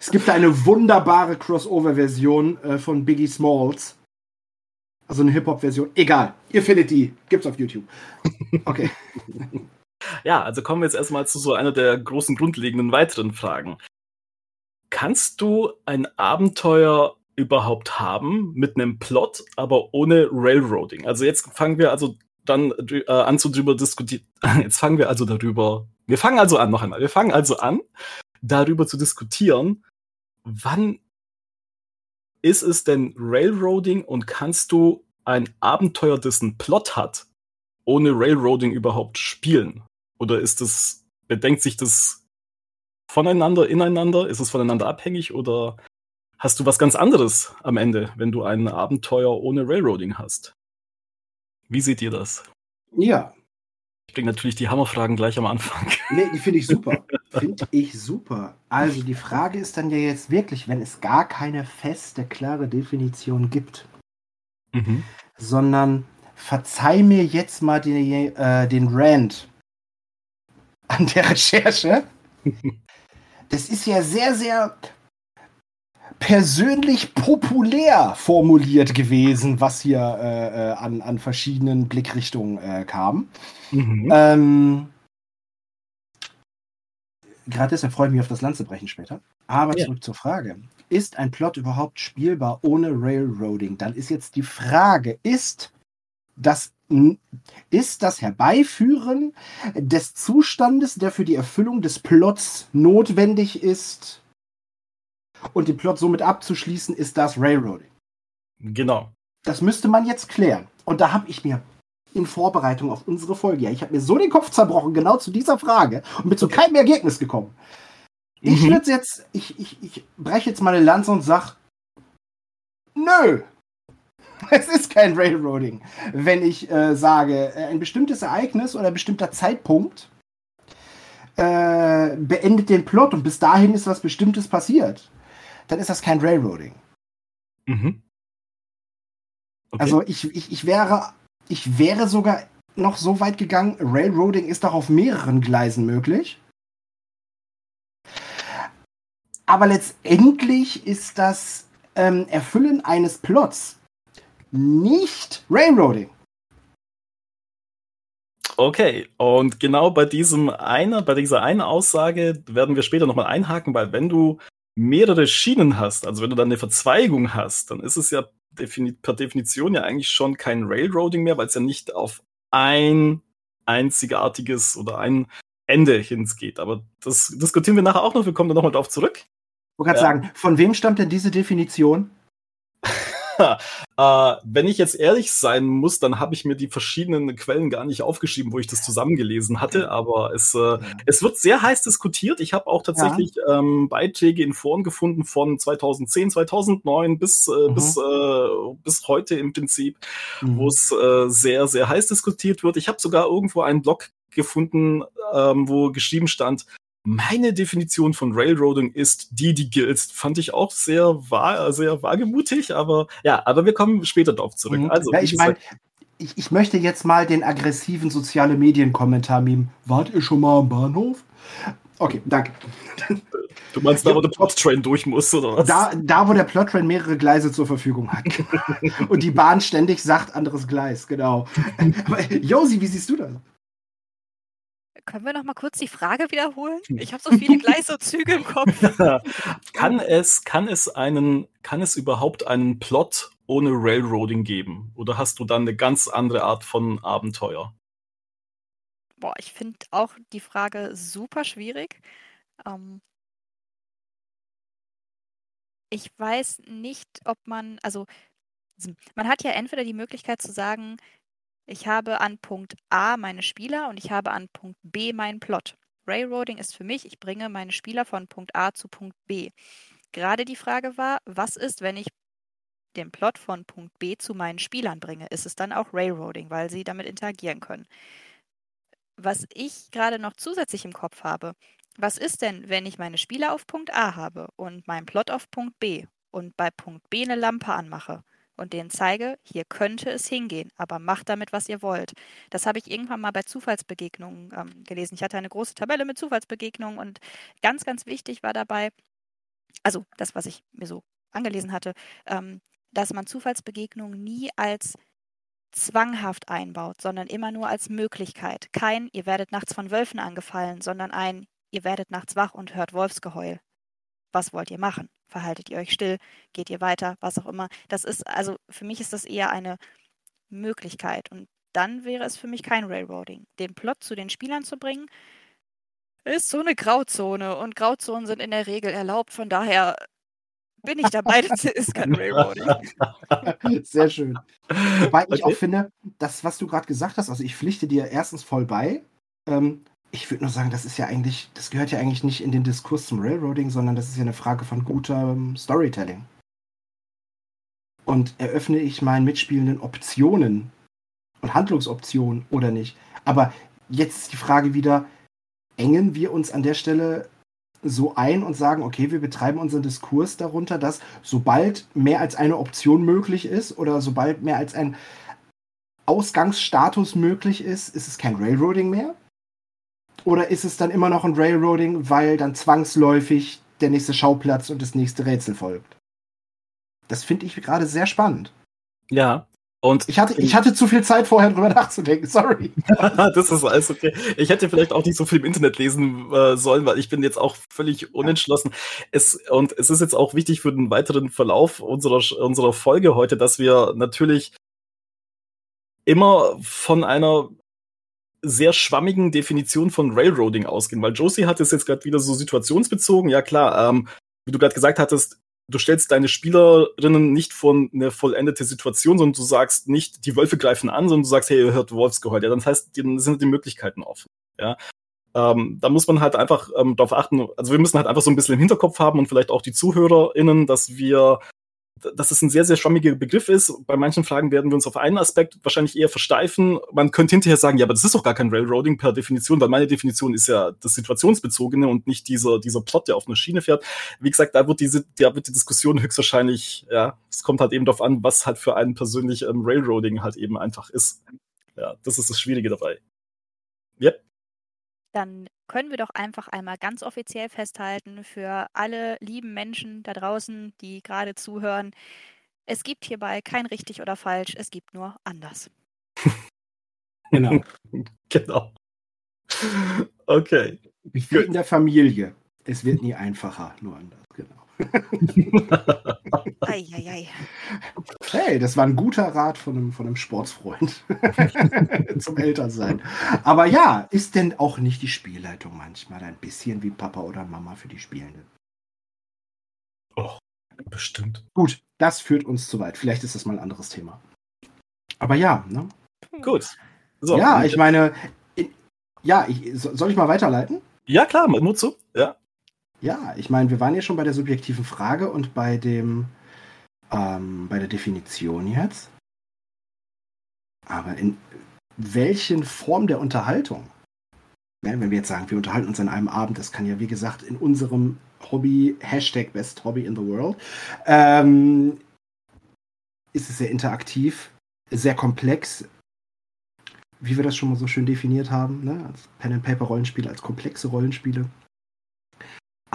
es gibt eine wunderbare Crossover-Version äh, von Biggie Smalls so eine Hip-Hop-Version. Egal, ihr findet die. Gibt's auf YouTube. Okay. Ja, also kommen wir jetzt erstmal zu so einer der großen grundlegenden weiteren Fragen. Kannst du ein Abenteuer überhaupt haben mit einem Plot, aber ohne Railroading? Also jetzt fangen wir also dann äh, an zu drüber diskutieren. Jetzt fangen wir also darüber. Wir fangen also an, noch einmal. Wir fangen also an, darüber zu diskutieren, wann ist es denn Railroading und kannst du ein Abenteuer, das einen Plot hat, ohne Railroading überhaupt spielen? Oder ist es, bedenkt sich das voneinander, ineinander? Ist es voneinander abhängig oder hast du was ganz anderes am Ende, wenn du ein Abenteuer ohne Railroading hast? Wie seht ihr das? Ja. Ich bringe natürlich die Hammerfragen gleich am Anfang. Nee, die finde ich super. Finde ich super. Also die Frage ist dann ja jetzt wirklich, wenn es gar keine feste, klare Definition gibt, Mhm. sondern verzeih mir jetzt mal den, äh, den Rant an der Recherche. Das ist ja sehr, sehr persönlich populär formuliert gewesen, was hier äh, äh, an, an verschiedenen Blickrichtungen äh, kam. Mhm. Ähm, Gerade deshalb freue ich mich auf das Land zu brechen später. Aber Ja. zurück zur Frage. Ist ein Plot überhaupt spielbar ohne Railroading? Dann ist jetzt die Frage, ist das, ist das Herbeiführen des Zustandes, der für die Erfüllung des Plots notwendig ist und den Plot somit abzuschließen, ist das Railroading? Genau. Das müsste man jetzt klären. Und da habe ich mir in Vorbereitung auf unsere Folge, ja, ich habe mir so den Kopf zerbrochen, genau zu dieser Frage und bin zu keinem Ergebnis gekommen. Ich Mhm. würde jetzt, ich, ich, ich breche jetzt meine Lanze und sag, nö, es ist kein Railroading, wenn ich äh, sage, äh, ein bestimmtes Ereignis oder ein bestimmter Zeitpunkt äh, beendet den Plot und bis dahin ist was Bestimmtes passiert. Dann ist das kein Railroading. Mhm. Okay. Also ich, ich, ich wäre, ich wäre sogar noch so weit gegangen, Railroading ist doch auf mehreren Gleisen möglich. Aber letztendlich ist das ähm, Erfüllen eines Plots nicht Railroading. Okay, und genau bei diesem einer, bei dieser einen Aussage werden wir später nochmal einhaken, weil wenn du mehrere Schienen hast, also wenn du dann eine Verzweigung hast, dann ist es ja defini per Definition ja eigentlich schon kein Railroading mehr, weil es ja nicht auf ein einzigartiges oder ein Ende hingeht. Aber das diskutieren wir nachher auch noch. Wir kommen da nochmal drauf zurück. Ich wollte gerade Ja. sagen, von wem stammt denn diese Definition? äh, wenn ich jetzt ehrlich sein muss, dann habe ich mir die verschiedenen Quellen gar nicht aufgeschrieben, wo ich das zusammengelesen hatte. Aber es, äh, es wird sehr heiß diskutiert. Ich habe auch tatsächlich ähm, Beiträge in Foren gefunden von 2010, 2009 bis, äh, Mhm. bis, äh, bis heute im Prinzip, Mhm. wo es äh, sehr, sehr heiß diskutiert wird. Ich habe sogar irgendwo einen Blog gefunden, ähm, wo geschrieben stand, meine Definition von Railroading ist die, die gilt. Fand ich auch sehr, wahr, sehr wagemutig, aber ja, aber wir kommen später darauf zurück. Mhm. Also, ja, ich meine, ich, ich möchte jetzt mal den aggressiven soziale Medien-Kommentar meme. Wart ihr schon mal am Bahnhof? Okay, danke. du meinst da, wo der Plot-Train durch muss, oder was? Da, da, wo der Plottrain mehrere Gleise zur Verfügung hat. Und die Bahn ständig sagt, anderes Gleis, genau. Aber Josi, wie siehst du das? Können wir noch mal kurz die Frage wiederholen? Ich habe so viele Gleise und Züge im Kopf. kann es, kann es einen, kann es überhaupt einen Plot ohne Railroading geben? Oder hast du dann eine ganz andere Art von Abenteuer? Boah, ich finde auch die Frage super schwierig. Ähm, ich weiß nicht, ob man, also man hat ja entweder die Möglichkeit zu sagen, ich habe an Punkt A meine Spieler und ich habe an Punkt B meinen Plot. Railroading ist für mich, ich bringe meine Spieler von Punkt A zu Punkt B. Gerade die Frage war, was ist, wenn ich den Plot von Punkt B zu meinen Spielern bringe? Ist es dann auch Railroading, weil sie damit interagieren können? Was ich gerade noch zusätzlich im Kopf habe, was ist denn, wenn ich meine Spieler auf Punkt A habe und meinen Plot auf Punkt B und bei Punkt B eine Lampe anmache und denen zeige, hier könnte es hingehen, aber macht damit, was ihr wollt. Das habe ich irgendwann mal bei Zufallsbegegnungen ähm, gelesen. Ich hatte eine große Tabelle mit Zufallsbegegnungen und ganz, ganz wichtig war dabei, also das, was ich mir so angelesen hatte, ähm, dass man Zufallsbegegnungen nie als zwanghaft einbaut, sondern immer nur als Möglichkeit. Kein, ihr werdet nachts von Wölfen angefallen, sondern ein, ihr werdet nachts wach und hört Wolfsgeheul. Was wollt ihr machen? Verhaltet ihr euch still? Geht ihr weiter? Was auch immer. Das ist, also für mich ist das eher eine Möglichkeit. Und dann wäre es für mich kein Railroading. Den Plot zu den Spielern zu bringen, ist so eine Grauzone. Und Grauzonen sind in der Regel erlaubt. Von daher bin ich dabei, das ist kein Railroading. Sehr schön. Wobei ich auch finde, das, was du gerade gesagt hast, also ich pflichte dir erstens voll bei. Ähm, ich würde nur sagen, das ist ja eigentlich, das gehört ja eigentlich nicht in den Diskurs zum Railroading, sondern das ist ja eine Frage von gutem Storytelling. Und eröffne ich meinen Mitspielenden Optionen und Handlungsoptionen oder nicht. Aber jetzt ist die Frage wieder, engen wir uns an der Stelle so ein und sagen, okay, wir betreiben unseren Diskurs darunter, dass sobald mehr als eine Option möglich ist oder sobald mehr als ein Ausgangsstatus möglich ist, ist es kein Railroading mehr? Oder ist es dann immer noch ein Railroading, weil dann zwangsläufig der nächste Schauplatz und das nächste Rätsel folgt? Das finde ich gerade sehr spannend. Ja, und ich hatte, ich hatte zu viel Zeit vorher drüber nachzudenken, sorry. das ist alles okay. Ich hätte vielleicht auch nicht so viel im Internet lesen äh, sollen, weil ich bin jetzt auch völlig unentschlossen. Es, und es ist jetzt auch wichtig für den weiteren Verlauf unserer, unserer Folge heute, dass wir natürlich immer von einer sehr schwammigen Definition von Railroading ausgehen, weil Josie hat es jetzt gerade wieder so situationsbezogen. Ja klar, ähm, wie du gerade gesagt hattest, du stellst deine Spielerinnen nicht vor eine vollendete Situation, sondern du sagst nicht, die Wölfe greifen an, sondern du sagst, hey, ihr hört Wolfsgeheul. Ja, dann heißt, dann sind die Möglichkeiten offen. Ja. Ähm, da muss man halt einfach ähm, darauf achten, also wir müssen halt einfach so ein bisschen im Hinterkopf haben und vielleicht auch die ZuhörerInnen, dass wir dass es ein sehr, sehr schwammiger Begriff ist. Bei manchen Fragen werden wir uns auf einen Aspekt wahrscheinlich eher versteifen. Man könnte hinterher sagen, ja, aber das ist doch gar kein Railroading per Definition, weil meine Definition ist ja das Situationsbezogene und nicht dieser, dieser Plot, der auf einer Schiene fährt. Wie gesagt, da wird diese, da wird die Diskussion höchstwahrscheinlich, ja, es kommt halt eben darauf an, was halt für einen persönlich ähm, Railroading halt eben einfach ist. Ja, das ist das Schwierige dabei. Yep. Dann können wir doch einfach einmal ganz offiziell festhalten für alle lieben Menschen da draußen, die gerade zuhören. Es gibt hierbei kein richtig oder falsch, es gibt nur anders. Genau. genau. Okay. Wie in der Familie. Es wird nie einfacher, nur anders, genau. Eieiei. Hey, das war ein guter Rat von einem, von einem Sportsfreund zum Elternsein. Aber ja, ist denn auch nicht die Spielleitung manchmal ein bisschen wie Papa oder Mama für die Spielenden? Oh, bestimmt. Gut, das führt uns zu weit. Vielleicht ist das mal ein anderes Thema. Aber ja, ne? Gut. So, ja, ich meine, in, ja, ich, soll ich mal weiterleiten? Ja, klar, nur zu. Ja. Ja, ich meine, wir waren ja schon bei der subjektiven Frage und bei dem ähm, bei der Definition jetzt. Aber in welchen Form der Unterhaltung? Ja, wenn wir jetzt sagen, wir unterhalten uns an einem Abend, das kann ja wie gesagt in unserem Hobby, Hashtag Best Hobby in the World, ähm, ist es sehr interaktiv, sehr komplex, wie wir das schon mal so schön definiert haben, ne? als Pen-and-Paper-Rollenspiele, als komplexe Rollenspiele.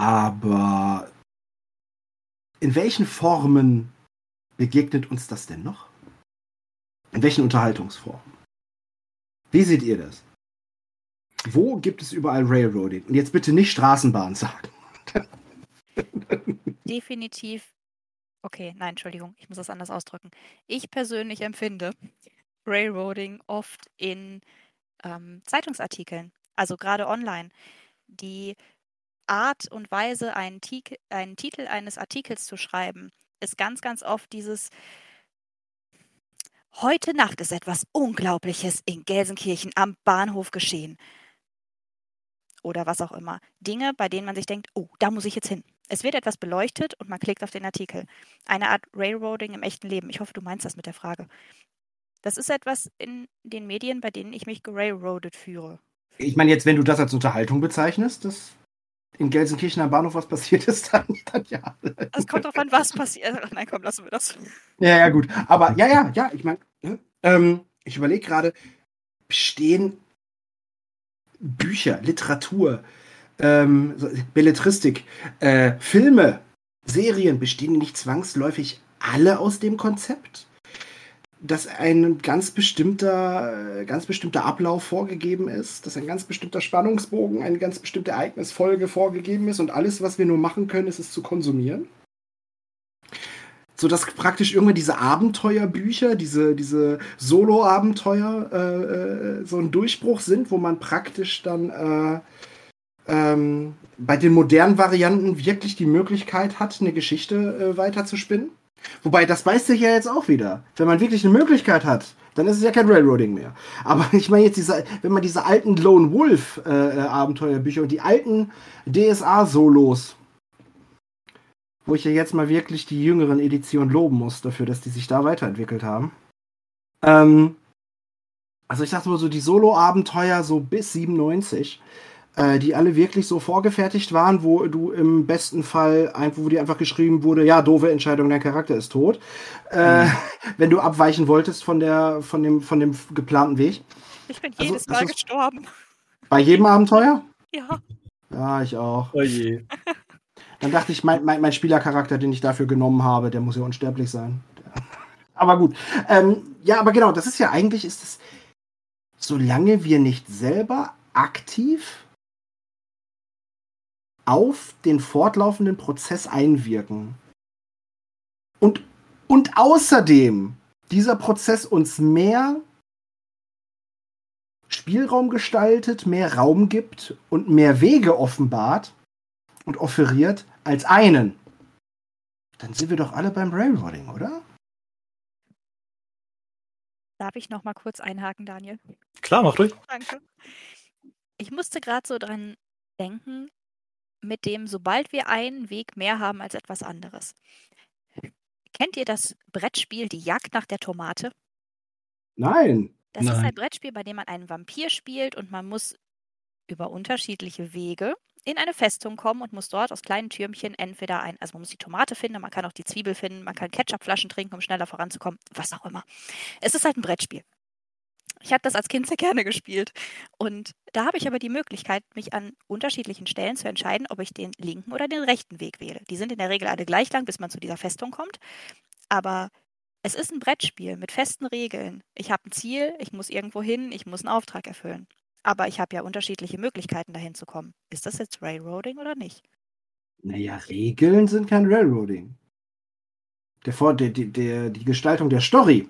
Aber in welchen Formen begegnet uns das denn noch? In welchen Unterhaltungsformen? Wie seht ihr das? Wo gibt es überall Railroading? Und jetzt bitte nicht Straßenbahn sagen. Definitiv. Okay, nein, Entschuldigung, ich muss das anders ausdrücken. Ich persönlich empfinde Railroading oft in ähm, Zeitungsartikeln, also gerade online. Die Art und Weise, einen, einen Titel eines Artikels zu schreiben, ist ganz, ganz oft dieses Heute Nacht ist etwas Unglaubliches in Gelsenkirchen am Bahnhof geschehen. Oder was auch immer. Dinge, bei denen man sich denkt, oh, da muss ich jetzt hin. Es wird etwas beleuchtet und man klickt auf den Artikel. Eine Art Railroading im echten Leben. Ich hoffe, du meinst das mit der Frage. Das ist etwas in den Medien, bei denen ich mich gerailroadet führe. Ich meine, jetzt, wenn du das als Unterhaltung bezeichnest, das in Gelsenkirchen am Bahnhof was passiert ist, dann, dann ja. Es kommt drauf an, was passiert. Nein, komm, lassen wir das. Ja, ja, gut. Aber ja, ja, ja, ich meine, ne, ähm, ich überlege gerade, bestehen Bücher, Literatur, ähm, Belletristik, äh, Filme, Serien, bestehen nicht zwangsläufig alle aus dem Konzept? Dass ein ganz bestimmter, ganz bestimmter Ablauf vorgegeben ist, dass ein ganz bestimmter Spannungsbogen, eine ganz bestimmte Ereignisfolge vorgegeben ist und alles, was wir nur machen können, ist es zu konsumieren. So dass praktisch irgendwann diese Abenteuerbücher, diese, diese Solo-Abenteuer äh, äh, so ein Durchbruch sind, wo man praktisch dann äh, ähm, bei den modernen Varianten wirklich die Möglichkeit hat, eine Geschichte äh, weiterzuspinnen. Wobei, das beißt sich ja jetzt auch wieder. Wenn man wirklich eine Möglichkeit hat, dann ist es ja kein Railroading mehr. Aber ich meine jetzt, diese, wenn man diese alten Lone Wolf äh, äh Abenteuerbücher und die alten DSA-Solos, wo ich ja jetzt mal wirklich die jüngeren Editionen loben muss dafür, dass die sich da weiterentwickelt haben. Ähm, also ich dachte mal so, die Solo-Abenteuer so bis 97, äh, die alle wirklich so vorgefertigt waren, wo du im besten Fall, wo dir einfach geschrieben wurde, ja, doofe Entscheidung, dein Charakter ist tot. Äh, mhm. Wenn du abweichen wolltest von der, von dem, von dem geplanten Weg. Ich bin also, jedes Mal gestorben. Bei jedem Abenteuer? Ja. Ja, ich auch. Oh je. Dann dachte ich, mein, mein, mein Spielercharakter, den ich dafür genommen habe, der muss ja unsterblich sein. Aber gut. Ähm, ja, aber genau, das ist ja eigentlich, ist es, solange wir nicht selber aktiv auf den fortlaufenden Prozess einwirken. Und, und außerdem dieser Prozess uns mehr Spielraum gestaltet, mehr Raum gibt und mehr Wege offenbart und offeriert als einen. Dann sind wir doch alle beim Railroading, oder? Darf ich noch mal kurz einhaken, Daniel? Klar, mach durch. Danke. Ich musste gerade so dran denken, mit dem, sobald wir einen Weg mehr haben als etwas anderes. Kennt ihr das Brettspiel Die Jagd nach der Tomate? Nein. Das Nein. ist ein Brettspiel, bei dem man einen Vampir spielt und man muss über unterschiedliche Wege in eine Festung kommen und muss dort aus kleinen Türmchen entweder ein, also man muss die Tomate finden, man kann auch die Zwiebel finden, man kann Ketchupflaschen trinken, um schneller voranzukommen, was auch immer. Es ist halt ein Brettspiel. Ich habe das als Kind sehr gerne gespielt. Und da habe ich aber die Möglichkeit, mich an unterschiedlichen Stellen zu entscheiden, ob ich den linken oder den rechten Weg wähle. Die sind in der Regel alle gleich lang, bis man zu dieser Festung kommt. Aber es ist ein Brettspiel mit festen Regeln. Ich habe ein Ziel, ich muss irgendwo hin, ich muss einen Auftrag erfüllen. Aber ich habe ja unterschiedliche Möglichkeiten, dahin zu kommen. Ist das jetzt Railroading oder nicht? Naja, Regeln sind kein Railroading. Der, der, der, die Gestaltung der Story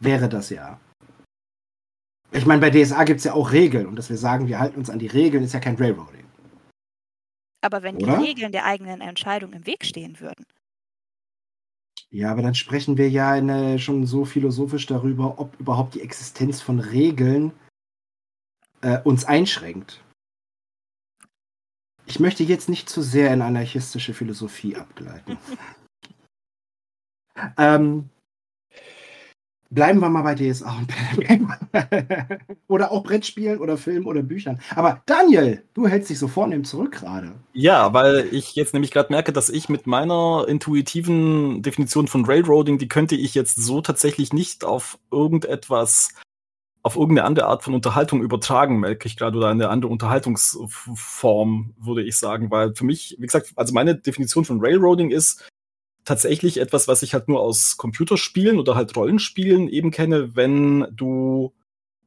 wäre das ja. Ich meine, bei DSA gibt es ja auch Regeln und dass wir sagen, wir halten uns an die Regeln, ist ja kein Railroading. Aber wenn Oder? die Regeln der eigenen Entscheidung im Weg stehen würden. Ja, aber dann sprechen wir ja eine, schon so philosophisch darüber, ob überhaupt die Existenz von Regeln äh, uns einschränkt. Ich möchte jetzt nicht zu sehr in anarchistische Philosophie abgleiten. ähm, bleiben wir mal bei DSA und oder auch Brettspielen oder Filmen oder Büchern. Aber Daniel, du hältst dich so vornehm zurück gerade. Ja, weil ich jetzt nämlich gerade merke, dass ich mit meiner intuitiven Definition von Railroading, die könnte ich jetzt so tatsächlich nicht auf irgendetwas auf irgendeine andere Art von Unterhaltung übertragen, merke ich gerade, oder eine andere Unterhaltungsform, würde ich sagen. Weil für mich, wie gesagt, also meine Definition von Railroading ist, tatsächlich etwas, was ich halt nur aus Computerspielen oder halt Rollenspielen eben kenne, wenn du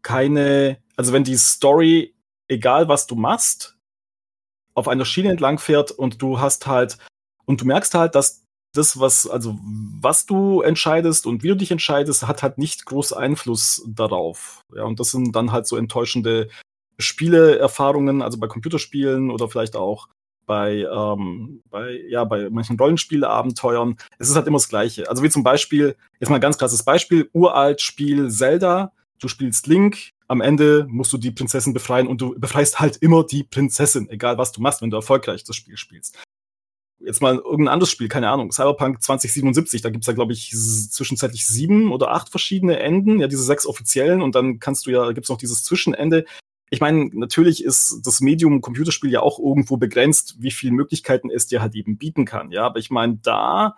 keine, also wenn die Story, egal was du machst, auf einer Schiene entlang fährt und du hast halt, und du merkst halt, dass das, was, also was du entscheidest und wie du dich entscheidest, hat halt nicht groß Einfluss darauf. Ja, und das sind dann halt so enttäuschende Spieleerfahrungen, also bei Computerspielen oder vielleicht auch bei, ähm, bei, ja, bei manchen Rollenspielabenteuern, es ist halt immer das Gleiche. Also wie zum Beispiel, jetzt mal ein ganz krasses Beispiel, uralt Spiel Zelda, du spielst Link, am Ende musst du die Prinzessin befreien und du befreist halt immer die Prinzessin, egal was du machst, wenn du erfolgreich das Spiel spielst. Jetzt mal irgendein anderes Spiel, keine Ahnung, Cyberpunk 2077, da gibt's ja, glaube ich, zwischenzeitlich sieben oder acht verschiedene Enden, ja, diese sechs offiziellen und dann kannst du ja, gibt's noch dieses Zwischenende, ich meine, natürlich ist das Medium Computerspiel ja auch irgendwo begrenzt, wie viele Möglichkeiten es dir halt eben bieten kann. Ja, aber ich meine, da,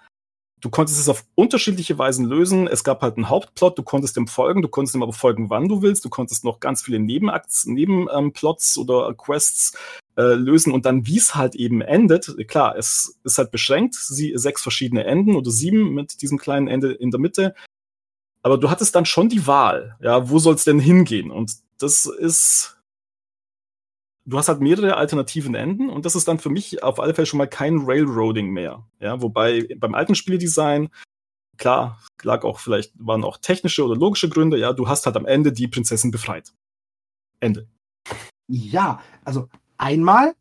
du konntest es auf unterschiedliche Weisen lösen. Es gab halt einen Hauptplot, du konntest dem folgen, du konntest dem aber folgen, wann du willst. Du konntest noch ganz viele Nebenakts, Nebenplots ähm, oder Quests äh, lösen und dann, wie es halt eben endet. Klar, es ist halt beschränkt, sie, sechs verschiedene Enden oder sieben mit diesem kleinen Ende in der Mitte. Aber du hattest dann schon die Wahl, ja, wo soll es denn hingehen? Und das ist, du hast halt mehrere alternativen Enden und das ist dann für mich auf alle Fälle schon mal kein Railroading mehr. Ja, wobei beim alten Spieldesign, klar, lag auch vielleicht, waren auch technische oder logische Gründe, ja, du hast halt am Ende die Prinzessin befreit. Ende. Ja, also einmal,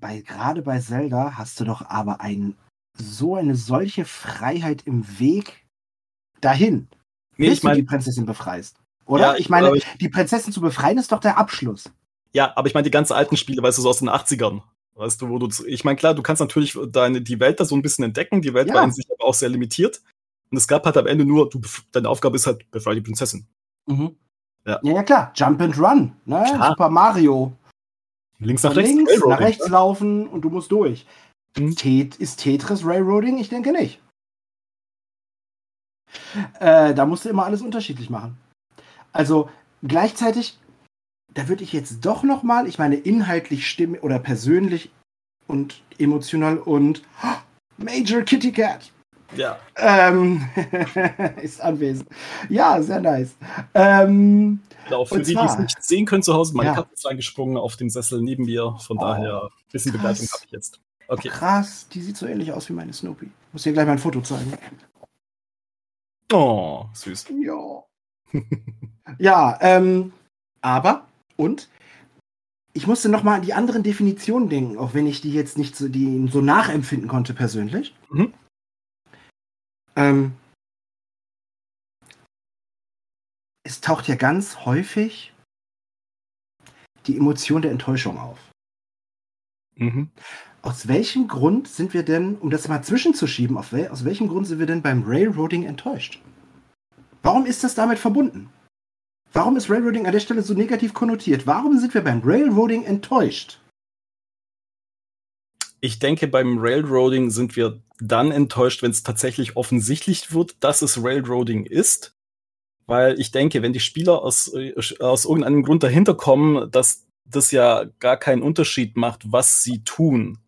bei, gerade bei Zelda hast du doch aber ein, so eine solche Freiheit im Weg dahin, Nee, bis ich meine, du die Prinzessin befreist. Oder? Ja, ich meine, ich- die Prinzessin zu befreien ist doch der Abschluss. ja, aber ich meine die ganz alten Spiele, weißt du, so aus den 80ern. Weißt du, wo du, ich meine, klar, du kannst natürlich deine, die Welt da so ein bisschen entdecken, die Welt Ja. war in sich aber auch sehr limitiert. Und es gab halt am Ende nur, du, deine Aufgabe ist halt, befreie die Prinzessin. Mhm. Ja. ja, ja, klar. Jump and Run. Ne? Klar. Super Mario. Links nach Von rechts, links nach rechts ne? laufen und du musst durch. Mhm. Tet ist Tetris Railroading? Ich denke nicht. Äh, da musst du immer alles unterschiedlich machen. Also gleichzeitig, da würde ich jetzt doch noch mal, ich meine inhaltlich stimme oder persönlich und emotional und Major Kitty Cat Ja. ähm, ist anwesend. Ja, sehr nice. Ähm, Genau, für die, die es nicht sehen können zu Hause, meine Ja. Katze ist reingesprungen auf den Sessel neben mir. Von Oh, daher, ein bisschen krass. Begleitung habe ich jetzt. Okay. krass, die sieht so ähnlich aus wie meine Snoopy. Muss dir gleich mal ein Foto zeigen. Oh, süß. Ja. Ja, ähm, aber, und? Ich musste noch mal an die anderen Definitionen denken, auch wenn ich die jetzt nicht so, die so nachempfinden konnte persönlich. Mhm. Ähm, es taucht ja ganz häufig die Emotion der Enttäuschung auf. Mhm. Aus welchem Grund sind wir denn, um das mal zwischenzuschieben, auf wel, aus welchem Grund sind wir denn beim Railroading enttäuscht? Warum ist das damit verbunden? Warum ist Railroading an der Stelle so negativ konnotiert? Warum sind wir beim Railroading enttäuscht? Ich denke, beim Railroading sind wir dann enttäuscht, wenn es tatsächlich offensichtlich wird, dass es Railroading ist. Weil ich denke, wenn die Spieler aus, äh, aus irgendeinem Grund dahinter kommen, dass das ja gar keinen Unterschied macht, was sie tun,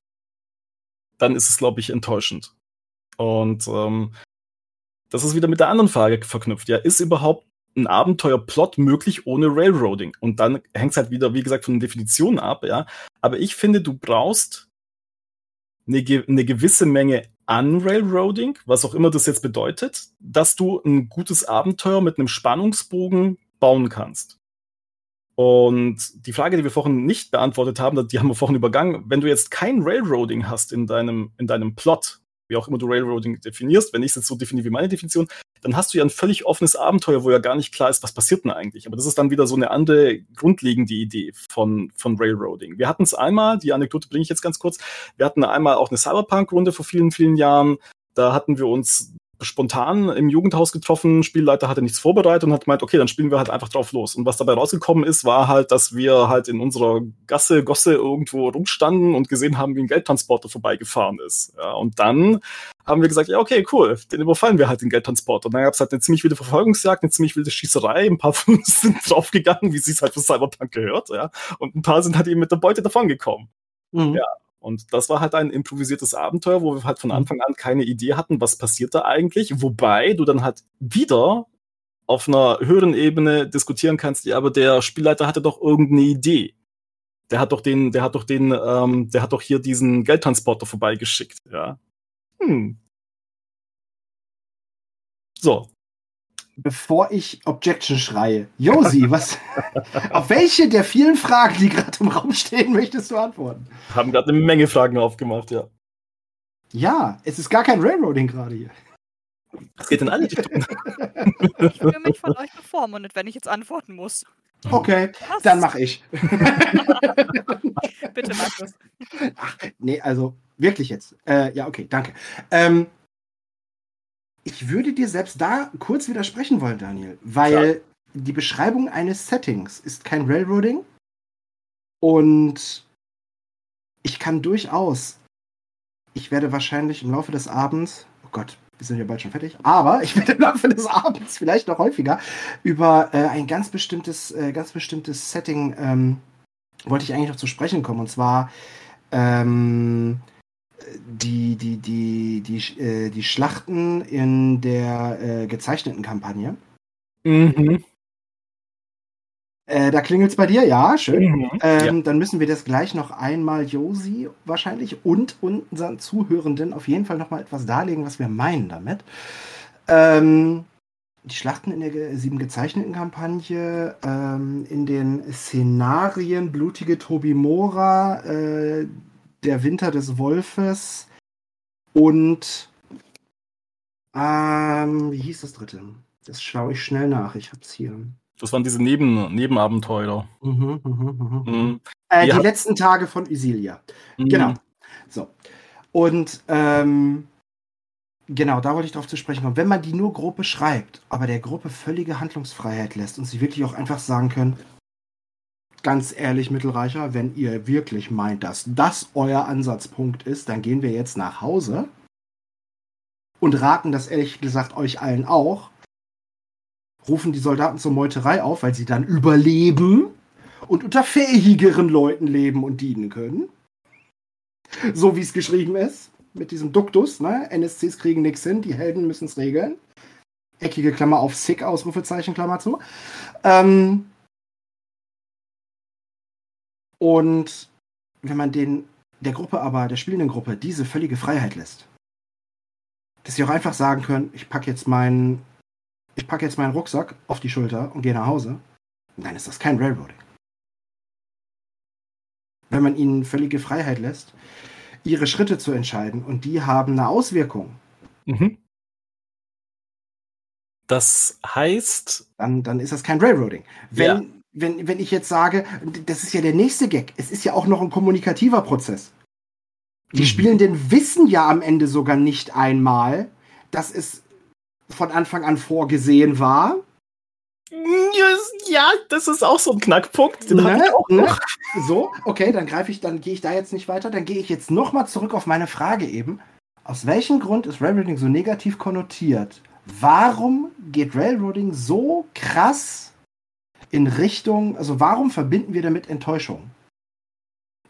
dann ist es, glaube ich, enttäuschend. Und ähm, das ist wieder mit der anderen Frage verknüpft. Ja, ist überhaupt ein Abenteuerplot möglich ohne Railroading? Und dann hängt es halt wieder, wie gesagt, von den Definitionen ab, ja. Aber ich finde, du brauchst eine, ge eine gewisse Menge an Railroading, was auch immer das jetzt bedeutet, dass du ein gutes Abenteuer mit einem Spannungsbogen bauen kannst. Und die Frage, die wir vorhin nicht beantwortet haben, die haben wir vorhin übergangen. Wenn du jetzt kein Railroading hast in deinem, in deinem Plot, wie auch immer du Railroading definierst, wenn ich es jetzt so definiere wie meine Definition, dann hast du ja ein völlig offenes Abenteuer, wo ja gar nicht klar ist, was passiert denn eigentlich. Aber das ist dann wieder so eine andere grundlegende Idee von, von Railroading. Wir hatten es einmal, die Anekdote bringe ich jetzt ganz kurz, wir hatten einmal auch eine Cyberpunk-Runde vor vielen, vielen Jahren. Da hatten wir uns spontan im Jugendhaus getroffen, Spielleiter hatte nichts vorbereitet und hat gemeint, okay, dann spielen wir halt einfach drauf los. Und was dabei rausgekommen ist, war halt, dass wir halt in unserer Gasse, Gosse irgendwo rumstanden und gesehen haben, wie ein Geldtransporter vorbeigefahren ist. Ja, und dann haben wir gesagt, ja, okay, cool, den überfallen wir halt den Geldtransporter. Und dann gab es halt eine ziemlich wilde Verfolgungsjagd, eine ziemlich wilde Schießerei, ein paar von uns sind draufgegangen, wie sie es halt für Cyberpunk gehört, ja. Und ein paar sind halt eben mit der Beute davongekommen. Mhm. Ja. Und das war halt ein improvisiertes Abenteuer, wo wir halt von Anfang an keine Idee hatten, was passiert da eigentlich. Wobei du dann halt wieder auf einer höheren Ebene diskutieren kannst, ja, aber der Spielleiter hatte doch irgendeine Idee. Der hat doch den, der hat doch den, ähm, der hat doch hier diesen Geldtransporter vorbeigeschickt, ja. Hm. So, Bevor ich Objection schreie. Josi, was, auf welche der vielen Fragen, die gerade im Raum stehen, möchtest du antworten? haben gerade eine Menge Fragen aufgemacht, ja. Ja, es ist gar kein Railroading gerade hier. Es geht in alle Richtungen. Ich fühle mich von euch bevormundet, wenn ich jetzt antworten muss. Okay, Was? dann mache ich. Bitte, Markus. Ach, nee, also wirklich jetzt. Äh, ja, okay, danke. Ähm, ich würde dir selbst da kurz widersprechen wollen, Daniel, weil die Beschreibung eines Settings ist kein Railroading und ich kann durchaus, ich werde wahrscheinlich im Laufe des Abends, oh Gott, wir sind ja bald schon fertig, aber ich werde im Laufe des Abends vielleicht noch häufiger über äh, ein ganz bestimmtes, äh, ganz bestimmtes Setting ähm, wollte ich eigentlich noch zu sprechen kommen. Und zwar ähm, die, die, die, die, äh, die Schlachten in der äh, gezeichneten Kampagne. Mhm. Äh, da klingelt es bei dir, ja, schön. Mhm. Ähm, Dann müssen wir das gleich noch einmal Josi wahrscheinlich und unseren Zuhörenden auf jeden Fall noch mal etwas darlegen, was wir meinen damit. Ähm, die Schlachten in der sieben gezeichneten Kampagne, ähm, in den Szenarien Blutige Tobimora, äh, Der Winter des Wolfes und ähm, wie hieß das dritte? Das schaue ich schnell nach. Ich hab's hier. Das waren diese Neben Nebenabenteuer. Mhm, mhm, mhm, mhm. Mhm. Äh. Die letzten Tage von Isilia. Mhm. Genau. So. Und ähm, genau, da wollte ich drauf zu sprechen kommen. Wenn man die nur grob beschreibt, aber der Gruppe völlige Handlungsfreiheit lässt und sie wirklich auch einfach sagen können, ganz ehrlich, Mittelreicher, wenn ihr wirklich meint, dass das euer Ansatzpunkt ist, dann gehen wir jetzt nach Hause und raten das ehrlich gesagt euch allen auch. Rufen die Soldaten zur Meuterei auf, weil sie dann überleben und unter fähigeren Leuten leben und dienen können. So wie es geschrieben ist, mit diesem Duktus, ne? NSCs kriegen nichts hin, die Helden müssen es regeln. Eckige Klammer auf Sick, Ausrufezeichen, Klammer zu. Ähm und wenn man den, der Gruppe aber, der spielenden Gruppe, diese völlige Freiheit lässt, dass sie auch einfach sagen können, ich packe jetzt meinen, ich packe jetzt meinen Rucksack auf die Schulter und gehe nach Hause, dann ist das kein Railroading wenn man ihnen völlige Freiheit lässt, ihre Schritte zu entscheiden und die haben eine Auswirkung, Mhm. Das heißt, dann, dann ist das kein Railroading. Wenn, Ja. Wenn, wenn ich jetzt sage, das ist ja der nächste Gag, es ist ja auch noch ein kommunikativer Prozess. Die Mhm. Spielenden wissen ja am Ende sogar nicht einmal, dass es von Anfang an vorgesehen war. ja, das ist auch so ein Knackpunkt. Ne? Ne? So, okay, dann greife ich, dann gehe ich da jetzt nicht weiter. Dann gehe ich jetzt nochmal zurück auf meine Frage eben. Aus welchem Grund ist Railroading so negativ konnotiert? Warum geht Railroading so krass in Richtung, also warum verbinden wir damit Enttäuschung?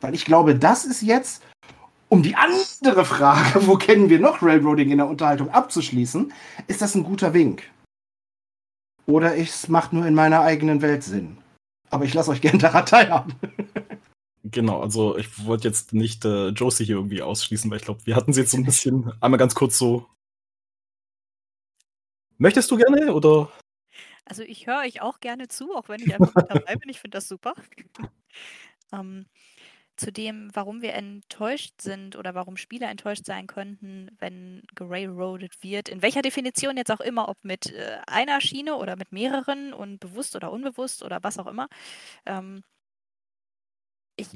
Weil ich glaube, das ist jetzt, um die andere Frage, wo kennen wir noch Railroading in der Unterhaltung abzuschließen, ist das ein guter Wink. Oder es macht nur in meiner eigenen Welt Sinn. Aber ich lasse euch gerne daran teilhaben. Genau, also ich wollte jetzt nicht äh, Josie hier irgendwie ausschließen, weil ich glaube, wir hatten sie jetzt so ein bisschen einmal ganz kurz so. Möchtest du gerne oder? Also ich höre euch auch gerne zu, auch wenn ich einfach mit dabei bin. Ich finde das super. ähm, zu dem, warum wir enttäuscht sind oder warum Spieler enttäuscht sein könnten, wenn gerailroadet wird, in welcher Definition jetzt auch immer, ob mit äh, einer Schiene oder mit mehreren und bewusst oder unbewusst oder was auch immer. Ähm, ich,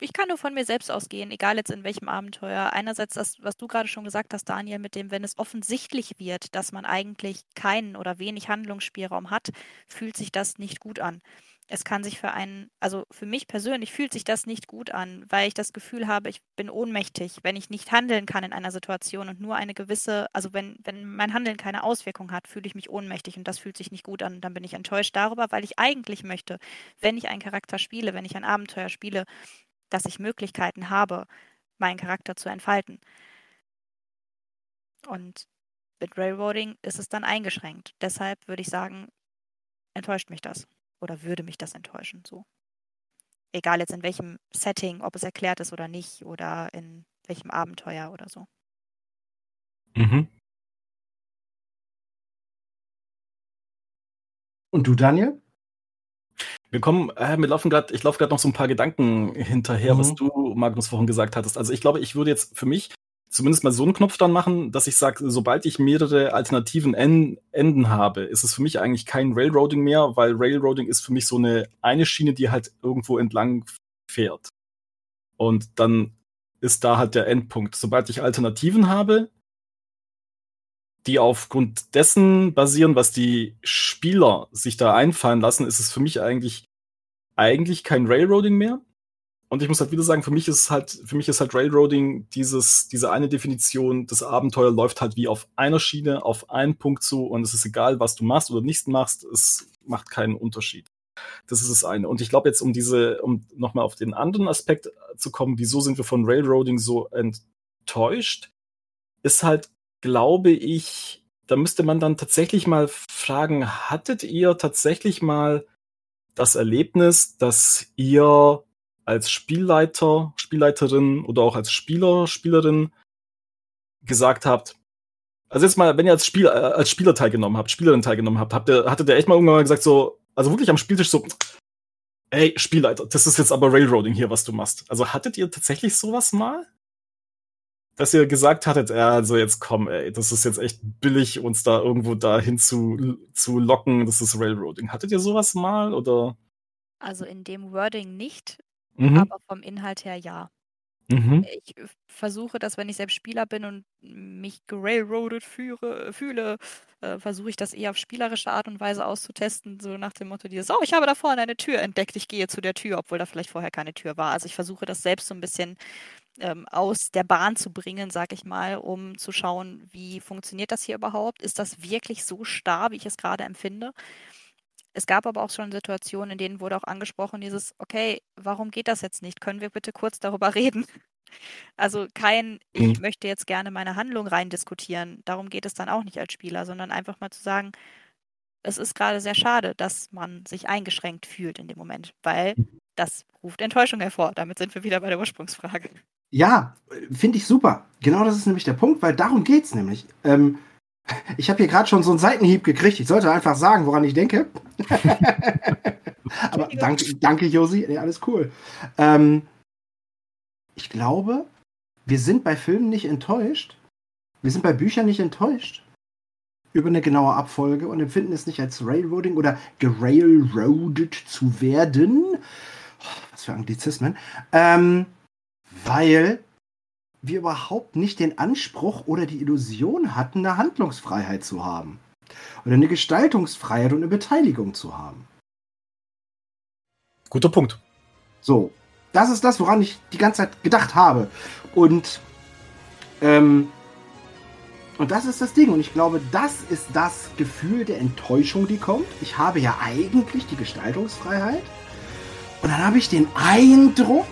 ich kann nur von mir selbst ausgehen, egal jetzt in welchem Abenteuer. Einerseits das, was du gerade schon gesagt hast, Daniel, mit dem, wenn es offensichtlich wird, dass man eigentlich keinen oder wenig Handlungsspielraum hat, fühlt sich das nicht gut an. Es kann sich für einen, also für mich persönlich fühlt sich das nicht gut an, weil ich das Gefühl habe, ich bin ohnmächtig, wenn ich nicht handeln kann in einer Situation und nur eine gewisse, also wenn, wenn mein Handeln keine Auswirkung hat, fühle ich mich ohnmächtig und das fühlt sich nicht gut an. Dann bin ich enttäuscht darüber, weil ich eigentlich möchte, wenn ich einen Charakter spiele, wenn ich ein Abenteuer spiele, dass ich Möglichkeiten habe, meinen Charakter zu entfalten. Und mit Railroading ist es dann eingeschränkt. Deshalb würde ich sagen, enttäuscht mich das. Oder würde mich das enttäuschen, so. Egal jetzt in welchem Setting, ob es erklärt ist oder nicht, oder in welchem Abenteuer oder so. Mhm. Und du, Daniel? Wir kommen, äh, mir laufen gerade, ich laufe gerade noch so ein paar Gedanken hinterher, Mhm. was du, Magnus, vorhin gesagt hattest. Also ich glaube, ich würde jetzt für mich zumindest mal so einen Knopf dann machen, dass ich sage, sobald ich mehrere alternativen en Enden habe, ist es für mich eigentlich kein Railroading mehr, weil Railroading ist für mich so eine eine Schiene, die halt irgendwo entlang fährt. Und dann ist da halt der Endpunkt. Sobald ich Alternativen habe, die aufgrund dessen basieren, was die Spieler sich da einfallen lassen, ist es für mich eigentlich eigentlich kein Railroading mehr. Und ich muss halt wieder sagen, für mich ist halt, für mich ist halt Railroading dieses, diese eine Definition, das Abenteuer läuft halt wie auf einer Schiene, auf einen Punkt zu und es ist egal, was du machst oder nicht machst, es macht keinen Unterschied. Das ist das eine. Und ich glaube jetzt, um diese, um nochmal auf den anderen Aspekt zu kommen, wieso sind wir von Railroading so enttäuscht, ist halt, glaube ich, da müsste man dann tatsächlich mal fragen, hattet ihr tatsächlich mal das Erlebnis, dass ihr als Spielleiter, Spielleiterin oder auch als Spieler, Spielerin gesagt habt, also jetzt mal, wenn ihr als, Spiel, äh, als Spieler teilgenommen habt, Spielerin teilgenommen habt, habt ihr, hattet ihr echt mal irgendwann mal gesagt, so, also wirklich am Spieltisch so, ey, Spielleiter, das ist jetzt aber Railroading hier, was du machst. Also hattet ihr tatsächlich sowas mal? Dass ihr gesagt hattet, ja, also jetzt komm, ey, das ist jetzt echt billig, uns da irgendwo dahin zu, zu locken, das ist Railroading. Hattet ihr sowas mal oder? Also in dem Wording nicht, Mhm. aber vom Inhalt her ja. Mhm. Ich versuche das, wenn ich selbst Spieler bin und mich gerailroadet führe, fühle, äh, versuche ich das eher auf spielerische Art und Weise auszutesten, so nach dem Motto dieses, oh, ich habe da vorne eine Tür entdeckt, ich gehe zu der Tür, obwohl da vielleicht vorher keine Tür war. Also ich versuche das selbst so ein bisschen ähm, aus der Bahn zu bringen, sag ich mal, um zu schauen, wie funktioniert das hier überhaupt? Ist das wirklich so starr, wie ich es gerade empfinde? Es gab aber auch schon Situationen, in denen wurde auch angesprochen, dieses, okay, warum geht das jetzt nicht? Können wir bitte kurz darüber reden? Also kein, ich Mhm. möchte jetzt gerne meine Handlung rein diskutieren. Darum geht es dann auch nicht als Spieler, sondern einfach mal zu sagen, es ist gerade sehr schade, dass man sich eingeschränkt fühlt in dem Moment, weil Mhm. das ruft Enttäuschung hervor. Damit sind wir wieder bei der Ursprungsfrage. Ja, finde ich super. Genau das ist nämlich der Punkt, weil darum geht's nämlich. Ähm, ich habe hier gerade schon so einen Seitenhieb gekriegt. Ich sollte einfach sagen, woran ich denke. Aber danke, danke Josi. Nee, alles cool. Ähm, ich glaube, wir sind bei Filmen nicht enttäuscht. Wir sind bei Büchern nicht enttäuscht über eine genaue Abfolge und empfinden es nicht als Railroading oder gerailroadet zu werden. Oh, was für Anglizismen. Ähm, weil wir überhaupt nicht den Anspruch oder die Illusion hatten, eine Handlungsfreiheit zu haben. Oder eine Gestaltungsfreiheit und eine Beteiligung zu haben. Guter Punkt. So, das ist das, woran ich die ganze Zeit gedacht habe. Und, ähm, und das ist das Ding. Und ich glaube, das ist das Gefühl der Enttäuschung, die kommt. Ich habe ja eigentlich die Gestaltungsfreiheit. Und dann habe ich den Eindruck,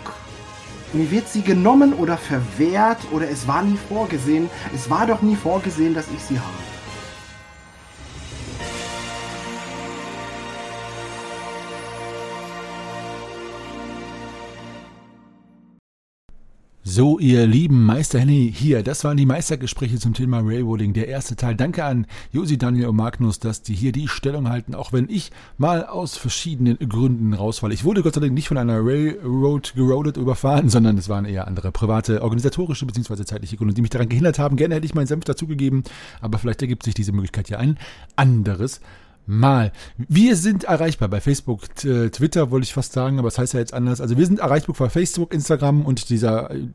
mir wird sie genommen oder verwehrt oder es war nie vorgesehen. Es war doch nie vorgesehen, dass ich sie habe. So, ihr lieben Meister Henny hier, das waren die Meistergespräche zum Thema Railroading, der erste Teil. Danke an Josi, Daniel und Magnus, dass die hier die Stellung halten, auch wenn ich mal aus verschiedenen Gründen rausfalle. Ich wurde Gott sei Dank nicht von einer Railroad geroadet überfahren, sondern es waren eher andere private, organisatorische bzw. zeitliche Gründe, die mich daran gehindert haben. Gerne hätte ich meinen Senf dazugegeben, aber vielleicht ergibt sich diese Möglichkeit ja ein anderes Mal. Wir sind erreichbar bei Facebook, t- Twitter wollte ich fast sagen, aber es das heißt ja jetzt anders. Also wir sind erreichbar bei Facebook, Instagram und dieser äh,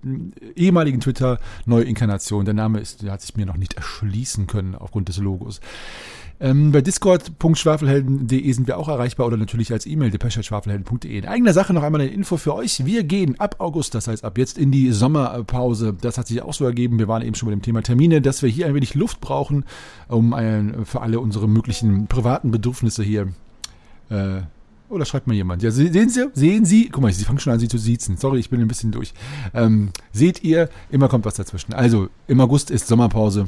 ehemaligen Twitter Neuinkarnation. Der Name ist, der hat sich mir noch nicht erschließen können aufgrund des Logos. Ähm, bei discord.schwafelhelden.de sind wir auch erreichbar oder natürlich als E-Mail depeche.schwafelhelden.de. In eigener Sache noch einmal eine Info für euch. Wir gehen ab August, das heißt ab jetzt in die Sommerpause. Das hat sich auch so ergeben. Wir waren eben schon bei dem Thema Termine, dass wir hier ein wenig Luft brauchen, um ein, für alle unsere möglichen privaten Bedürfnisse hier äh, oder schreibt mal jemand. Ja, se- sehen Sie, sehen Sie, guck mal, Sie fangen schon an, Sie zu siezen. Sorry, ich bin ein bisschen durch. Ähm, seht ihr, immer kommt was dazwischen. Also, im August ist Sommerpause.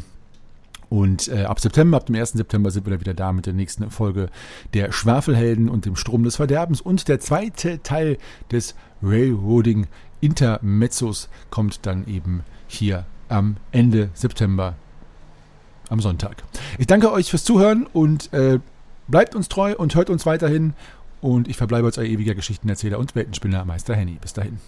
Und äh, ab September, ab dem 1. September sind wir dann wieder da mit der nächsten Folge der Schwafelhelden und dem Strom des Verderbens. Und der zweite Teil des Railroading Intermezzos kommt dann eben hier am Ende September am Sonntag. Ich danke euch fürs Zuhören und äh, bleibt uns treu und hört uns weiterhin. Und ich verbleibe als euer ewiger Geschichtenerzähler und Weltenspinner Meister Henny. Bis dahin.